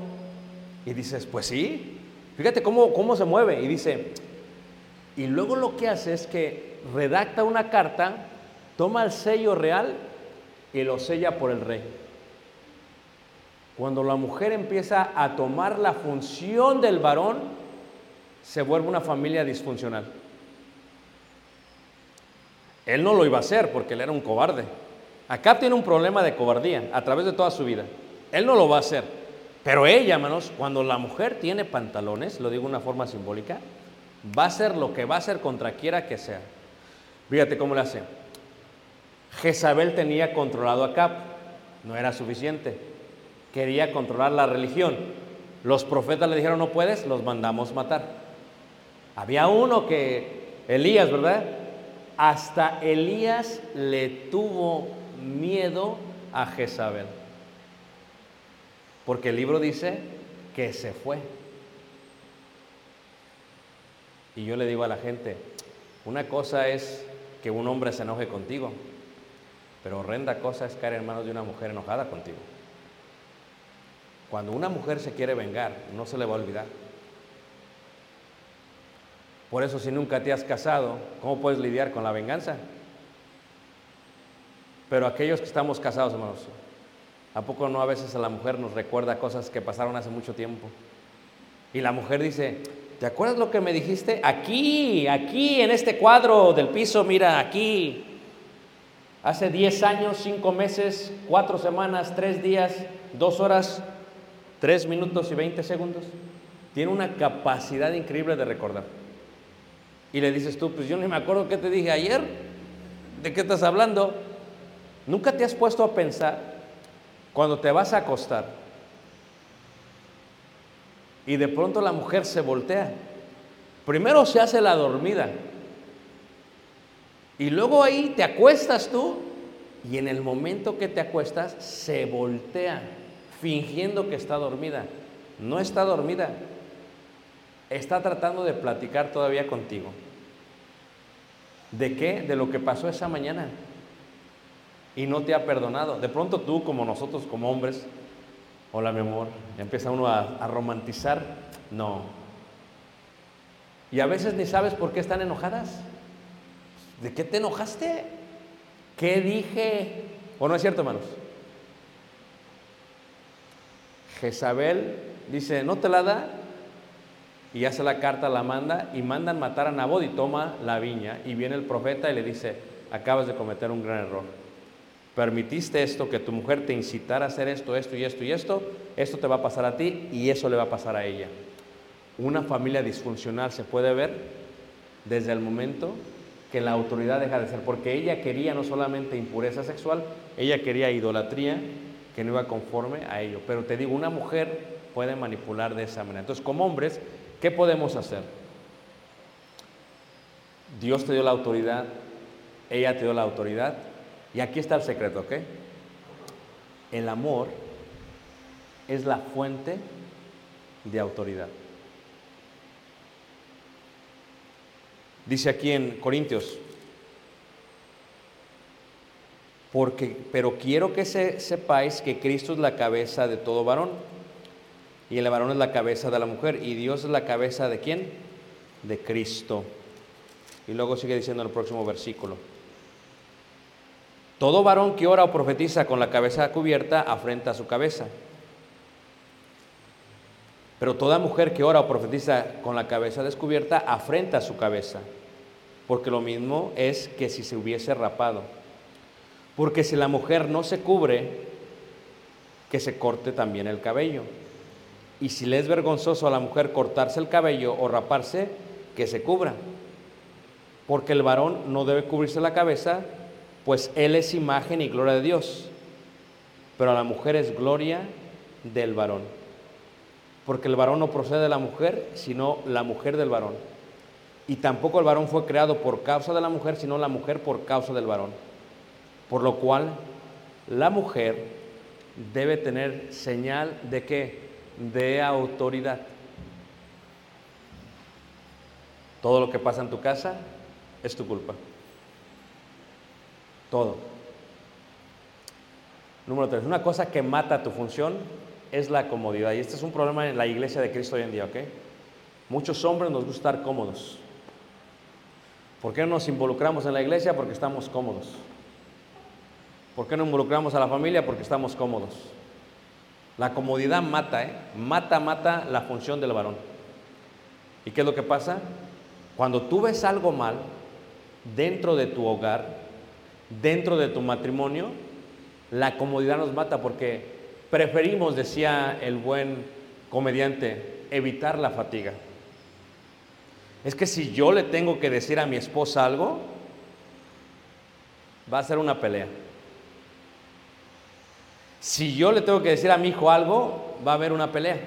Speaker 1: Y dices, pues sí. Fíjate cómo, cómo se mueve. Y dice, y luego lo que hace es que redacta una carta, toma el sello real y lo sella por el rey. Cuando la mujer empieza a tomar la función del varón, se vuelve una familia disfuncional. Él no lo iba a hacer porque él era un cobarde. Acá tiene un problema de cobardía a través de toda su vida. Él no lo va a hacer. Pero ella, hermanos, cuando la mujer tiene pantalones, lo digo de una forma simbólica, va a hacer lo que va a hacer contra quiera que sea. Fíjate cómo le hace. Jezabel tenía controlado a Cap, no era suficiente. Quería controlar la religión. Los profetas le dijeron, no puedes, los mandamos matar. Había uno que, Elías, ¿verdad? Hasta Elías le tuvo miedo a Jezabel. Porque el libro dice que se fue. Y yo le digo a la gente, una cosa es que un hombre se enoje contigo, pero horrenda cosa es caer en manos de una mujer enojada contigo. Cuando una mujer se quiere vengar, no se le va a olvidar. Por eso si nunca te has casado, ¿cómo puedes lidiar con la venganza? Pero aquellos que estamos casados, hermanos, ¿a poco no a veces a la mujer nos recuerda cosas que pasaron hace mucho tiempo? Y la mujer dice, ¿te acuerdas lo que me dijiste? Aquí, aquí, en este cuadro del piso, mira, aquí. Hace 10 años, 5 meses, 4 semanas, 3 días, 2 horas, 3 minutos y 20 segundos. Tiene una capacidad increíble de recordar. Y le dices tú, pues yo ni me acuerdo qué te dije ayer. ¿De qué estás hablando? ¿Nunca te has puesto a pensar cuando te vas a acostar y de pronto la mujer se voltea? Primero se hace la dormida y luego ahí te acuestas tú y en el momento que te acuestas se voltea fingiendo que está dormida. No está dormida, está tratando de platicar todavía contigo. ¿De qué? De lo que pasó esa mañana. Y no te ha perdonado. De pronto tú, como nosotros, como hombres, hola mi amor, empieza uno a, romantizar. No. Y a veces ni sabes por qué están enojadas. ¿De qué te enojaste? ¿Qué dije? ¿O no es cierto, hermanos? Jezabel dice, no te la da, y hace la carta, la manda, y mandan matar a Nabot y toma la viña, y viene el profeta y le dice, acabas de cometer un gran error. Permitiste esto, que tu mujer te incitara a hacer esto, esto y esto y esto, esto te va a pasar a ti y eso le va a pasar a ella. Una familia disfuncional se puede ver desde el momento que la autoridad deja de ser, porque ella quería no solamente impureza sexual, ella quería idolatría que no iba conforme a ello. Pero te digo, una mujer puede manipular de esa manera. Entonces, como hombres, ¿qué podemos hacer? Dios te dio la autoridad, ella te dio la autoridad, y aquí está el secreto, ¿ok? El amor es la fuente de autoridad. Dice aquí en Corintios, porque, pero quiero que se, sepáis que Cristo es la cabeza de todo varón, y el varón es la cabeza de la mujer, y Dios es la cabeza de quién? De Cristo. Y luego sigue diciendo en el próximo versículo. Todo varón que ora o profetiza con la cabeza cubierta afrenta su cabeza. Pero toda mujer que ora o profetiza con la cabeza descubierta afrenta su cabeza. Porque lo mismo es que si se hubiese rapado. Porque si la mujer no se cubre, que se corte también el cabello. Y si le es vergonzoso a la mujer cortarse el cabello o raparse, que se cubra. Porque el varón no debe cubrirse la cabeza, pues él es imagen y gloria de Dios. Pero la mujer es gloria del varón. Porque el varón no procede de la mujer, sino la mujer del varón. Y tampoco el varón fue creado por causa de la mujer, sino la mujer por causa del varón. Por lo cual, la mujer debe tener señal de qué? De autoridad. Todo lo que pasa en tu casa es tu culpa. Todo. Número tres, una cosa que mata tu función es la comodidad. Y este es un problema en la iglesia de Cristo hoy en día, ¿ok? Muchos hombres nos gusta estar cómodos. ¿Por qué no nos involucramos en la iglesia? Porque estamos cómodos. ¿Por qué no involucramos a la familia? Porque estamos cómodos. La comodidad mata, ¿eh? Mata, mata la función del varón. ¿Y qué es lo que pasa? Cuando tú ves algo mal dentro de tu hogar, dentro de tu matrimonio, la comodidad nos mata porque preferimos, decía el buen comediante, evitar la fatiga. Es que si yo le tengo que decir a mi esposa algo, va a ser una pelea. Si yo le tengo que decir a mi hijo algo, va a haber una pelea.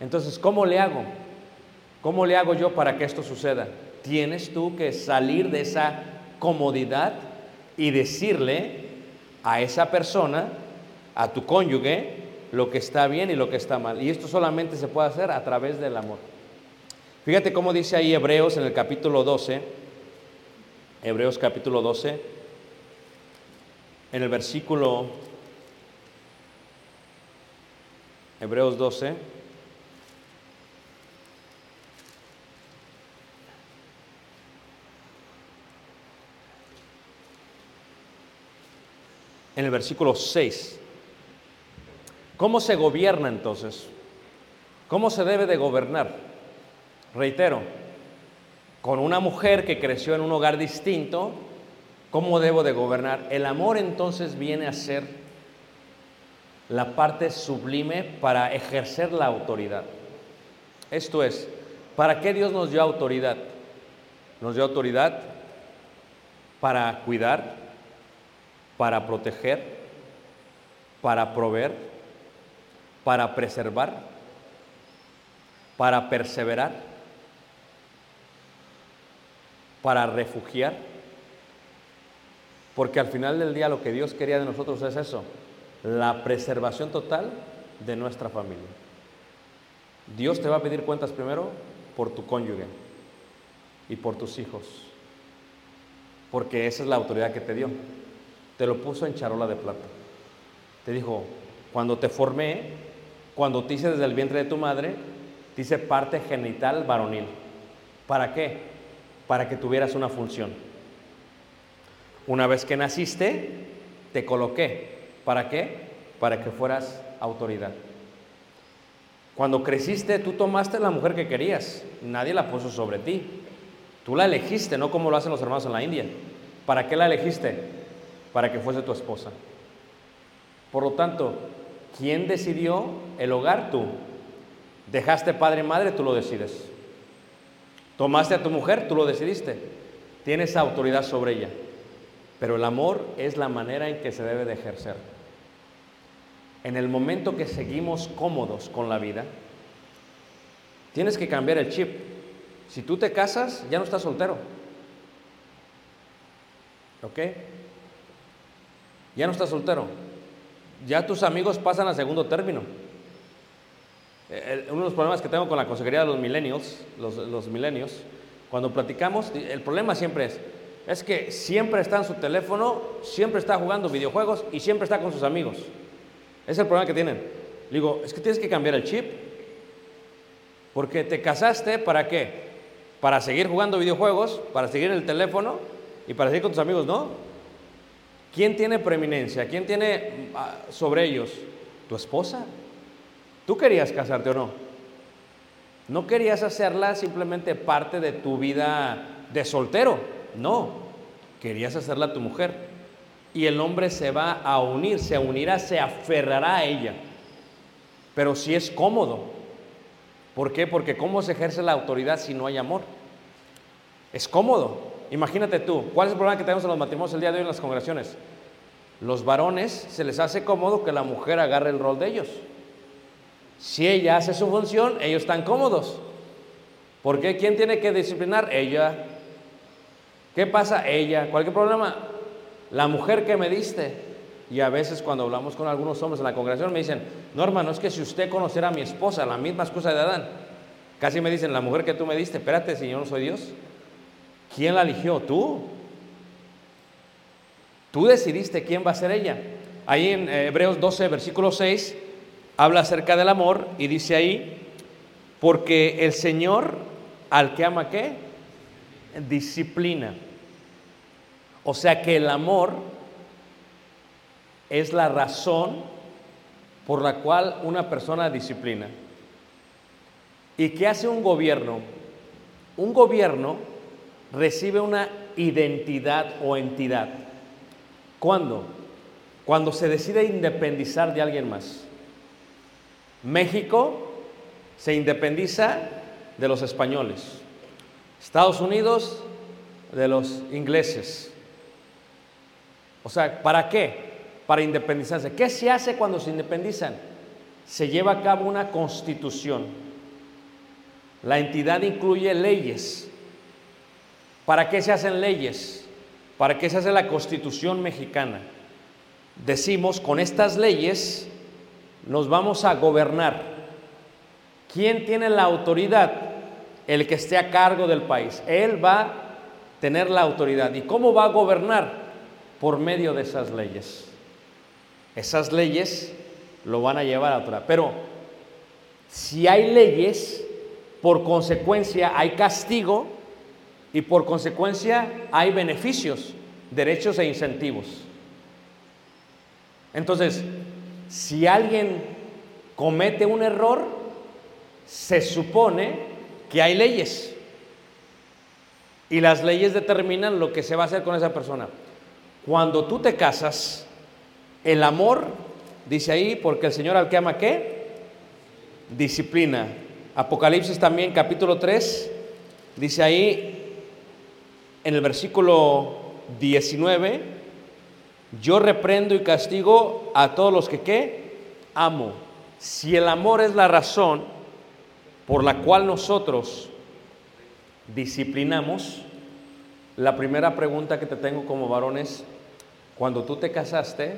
Speaker 1: Entonces, ¿cómo le hago? ¿Cómo le hago yo para que esto suceda? Tienes tú que salir de esa comodidad y decirle a esa persona, a tu cónyuge, lo que está bien y lo que está mal. Y esto solamente se puede hacer a través del amor. Fíjate cómo dice ahí Hebreos en el capítulo 12, Hebreos capítulo 12, en el versículo, Hebreos 12, en el versículo 6. ¿Cómo se gobierna entonces? ¿Cómo se debe de gobernar? Reitero, con una mujer que creció en un hogar distinto, ¿cómo debo de gobernar? El amor entonces viene a ser la parte sublime para ejercer la autoridad. Esto es, ¿para qué Dios nos dio autoridad? Nos dio autoridad para cuidar, para proteger, para proveer, para preservar, para perseverar, para refugiar. Porque al final del día lo que Dios quería de nosotros es eso, la preservación total de nuestra familia. Dios te va a pedir cuentas primero por tu cónyuge y por tus hijos, porque esa es la autoridad que te dio. Te lo puso en charola de plata. Te dijo, cuando te formé, cuando te hice desde el vientre de tu madre, te hice parte genital varonil. ¿Para qué? Para que tuvieras una función. Una vez que naciste, te coloqué. ¿Para qué? Para que fueras autoridad. Cuando creciste, tú tomaste la mujer que querías. Nadie la puso sobre ti. Tú la elegiste, no como lo hacen los hermanos en la India. ¿Para qué la elegiste? Para que fuese tu esposa. Por lo tanto, ¿quién decidió el hogar? Tú. Dejaste padre y madre, tú lo decides. Tomaste a tu mujer, tú lo decidiste. Tienes autoridad sobre ella. Pero el amor es la manera en que se debe de ejercer. En el momento que seguimos cómodos con la vida, tienes que cambiar el chip. Si tú te casas, ya no estás soltero. ¿Ok? Ya no estás soltero. Ya tus amigos pasan a segundo término. Uno de los problemas que tengo con la consejería de los millennials, los, los milenios, cuando platicamos, el problema siempre es, es que siempre está en su teléfono, siempre está jugando videojuegos y siempre está con sus amigos. Es el problema que tienen. Digo, es que tienes que cambiar el chip. Porque te casaste para qué? Para seguir jugando videojuegos, para seguir en el teléfono y para seguir con tus amigos, ¿no? ¿Quién tiene preeminencia? ¿Quién tiene ah, sobre ellos? ¿Tu esposa? ¿Tú querías casarte o no? No querías hacerla simplemente parte de tu vida de soltero, no. Querías hacerla tu mujer. Y el hombre se va a unir, se unirá, se aferrará a ella. Pero si es cómodo. ¿Por qué? Porque ¿cómo se ejerce la autoridad si no hay amor? Es cómodo. Imagínate tú, ¿cuál es el problema que tenemos en los matrimonios el día de hoy en las congregaciones? Los varones se les hace cómodo que la mujer agarre el rol de ellos. Si ella hace su función, ellos están cómodos. ¿Por qué? ¿Quién tiene que disciplinar? Ella. ¿Qué pasa? Ella. ¿Cualquier problema? La mujer que me diste. Y a veces cuando hablamos con algunos hombres en la congregación me dicen, no es que si usted conociera a mi esposa, la misma excusa de Adán. Casi me dicen, la mujer que tú me diste, espérate, si yo no soy Dios. ¿Quién la eligió? Tú. Tú decidiste quién va a ser ella. Ahí en eh, Hebreos 12, versículo 6, habla acerca del amor y dice ahí, porque el Señor al que ama qué? Disciplina. O sea que el amor es la razón por la cual una persona disciplina. ¿Y qué hace un gobierno? Un gobierno recibe una identidad o entidad. ¿Cuándo? Cuando se decide independizar de alguien más. México se independiza de los españoles. Estados Unidos de los ingleses. O sea, ¿para qué? Para independizarse. ¿Qué se hace cuando se independizan? Se lleva a cabo una constitución. La entidad incluye leyes. ¿Para qué se hacen leyes? ¿Para qué se hace la constitución mexicana? Decimos, con estas leyes nos vamos a gobernar. ¿Quién tiene la autoridad? El que esté a cargo del país. Él va a tener la autoridad. ¿Y cómo va a gobernar? Por medio de esas leyes. Esas leyes lo van a llevar a otra. Pero si hay leyes, por consecuencia hay castigo y por consecuencia hay beneficios, derechos e incentivos. Entonces, si alguien comete un error, se supone que hay leyes. Y las leyes determinan lo que se va a hacer con esa persona. Cuando tú te casas, el amor, dice ahí, porque el Señor al que ama, ¿qué? Disciplina. Apocalipsis también, capítulo 3, dice ahí, en el versículo 19, yo reprendo y castigo a todos los que, ¿qué? Amo. Si el amor es la razón por la cual nosotros disciplinamos, la primera pregunta que te tengo como varón es, cuando tú te casaste,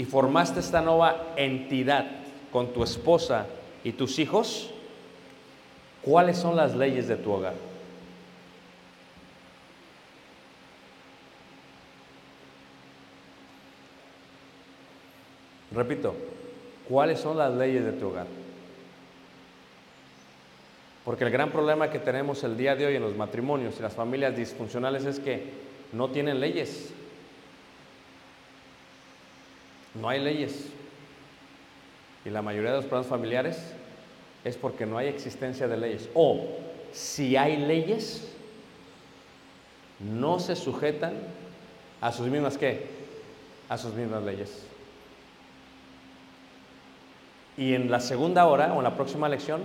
Speaker 1: y formaste esta nueva entidad con tu esposa y tus hijos, ¿cuáles son las leyes de tu hogar? Repito, ¿cuáles son las leyes de tu hogar? Porque el gran problema que tenemos el día de hoy en los matrimonios y las familias disfuncionales es que no tienen leyes. No hay leyes. Y la mayoría de los problemas familiares es porque no hay existencia de leyes. O si hay leyes, no se sujetan a sus mismas qué? A sus mismas leyes. Y en la segunda hora o en la próxima lección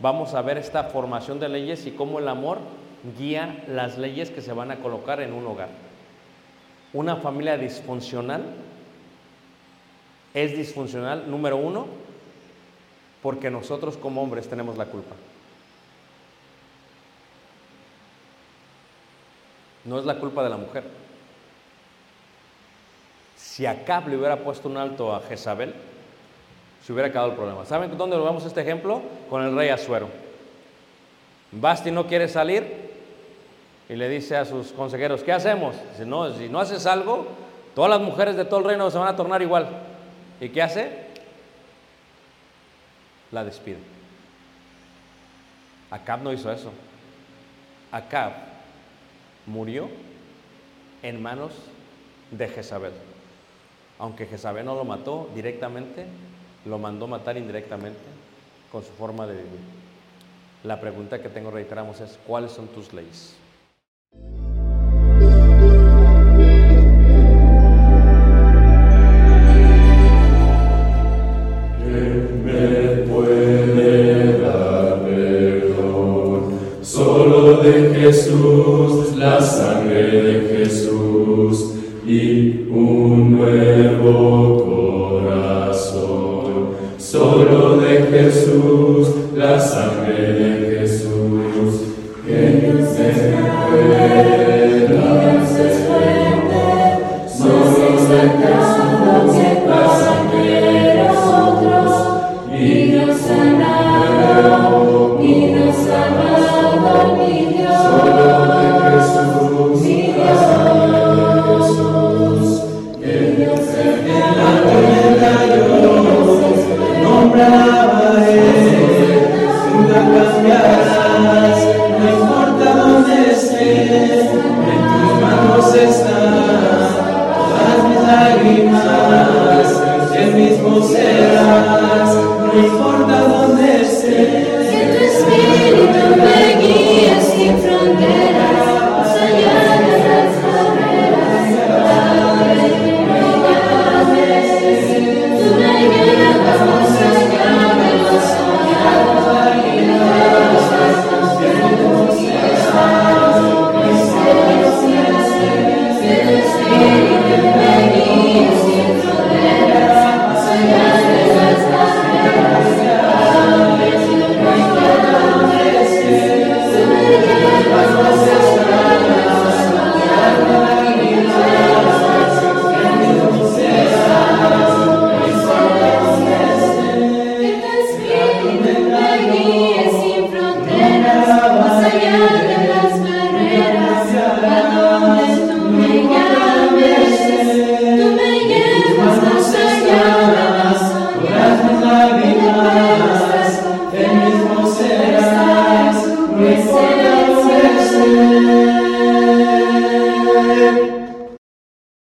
Speaker 1: vamos a ver esta formación de leyes y cómo el amor guía las leyes que se van a colocar en un hogar. Una familia disfuncional es disfuncional, número uno, porque nosotros como hombres tenemos la culpa. No es la culpa de la mujer. Si Acab le hubiera puesto un alto a Jezabel, se hubiera acabado el problema. ¿Saben dónde lo vemos este ejemplo? Con el rey Azuero. Basti no quiere salir y le dice a sus consejeros, ¿qué hacemos? No, si no haces algo, todas las mujeres de todo el reino se van a tornar igual. ¿Y qué hace? La despide. Acab no hizo eso. Acab murió en manos de Jezabel. Aunque Jezabel no lo mató directamente, lo mandó matar indirectamente con su forma de vivir. La pregunta que tengo, reiteramos, es ¿cuáles son tus leyes?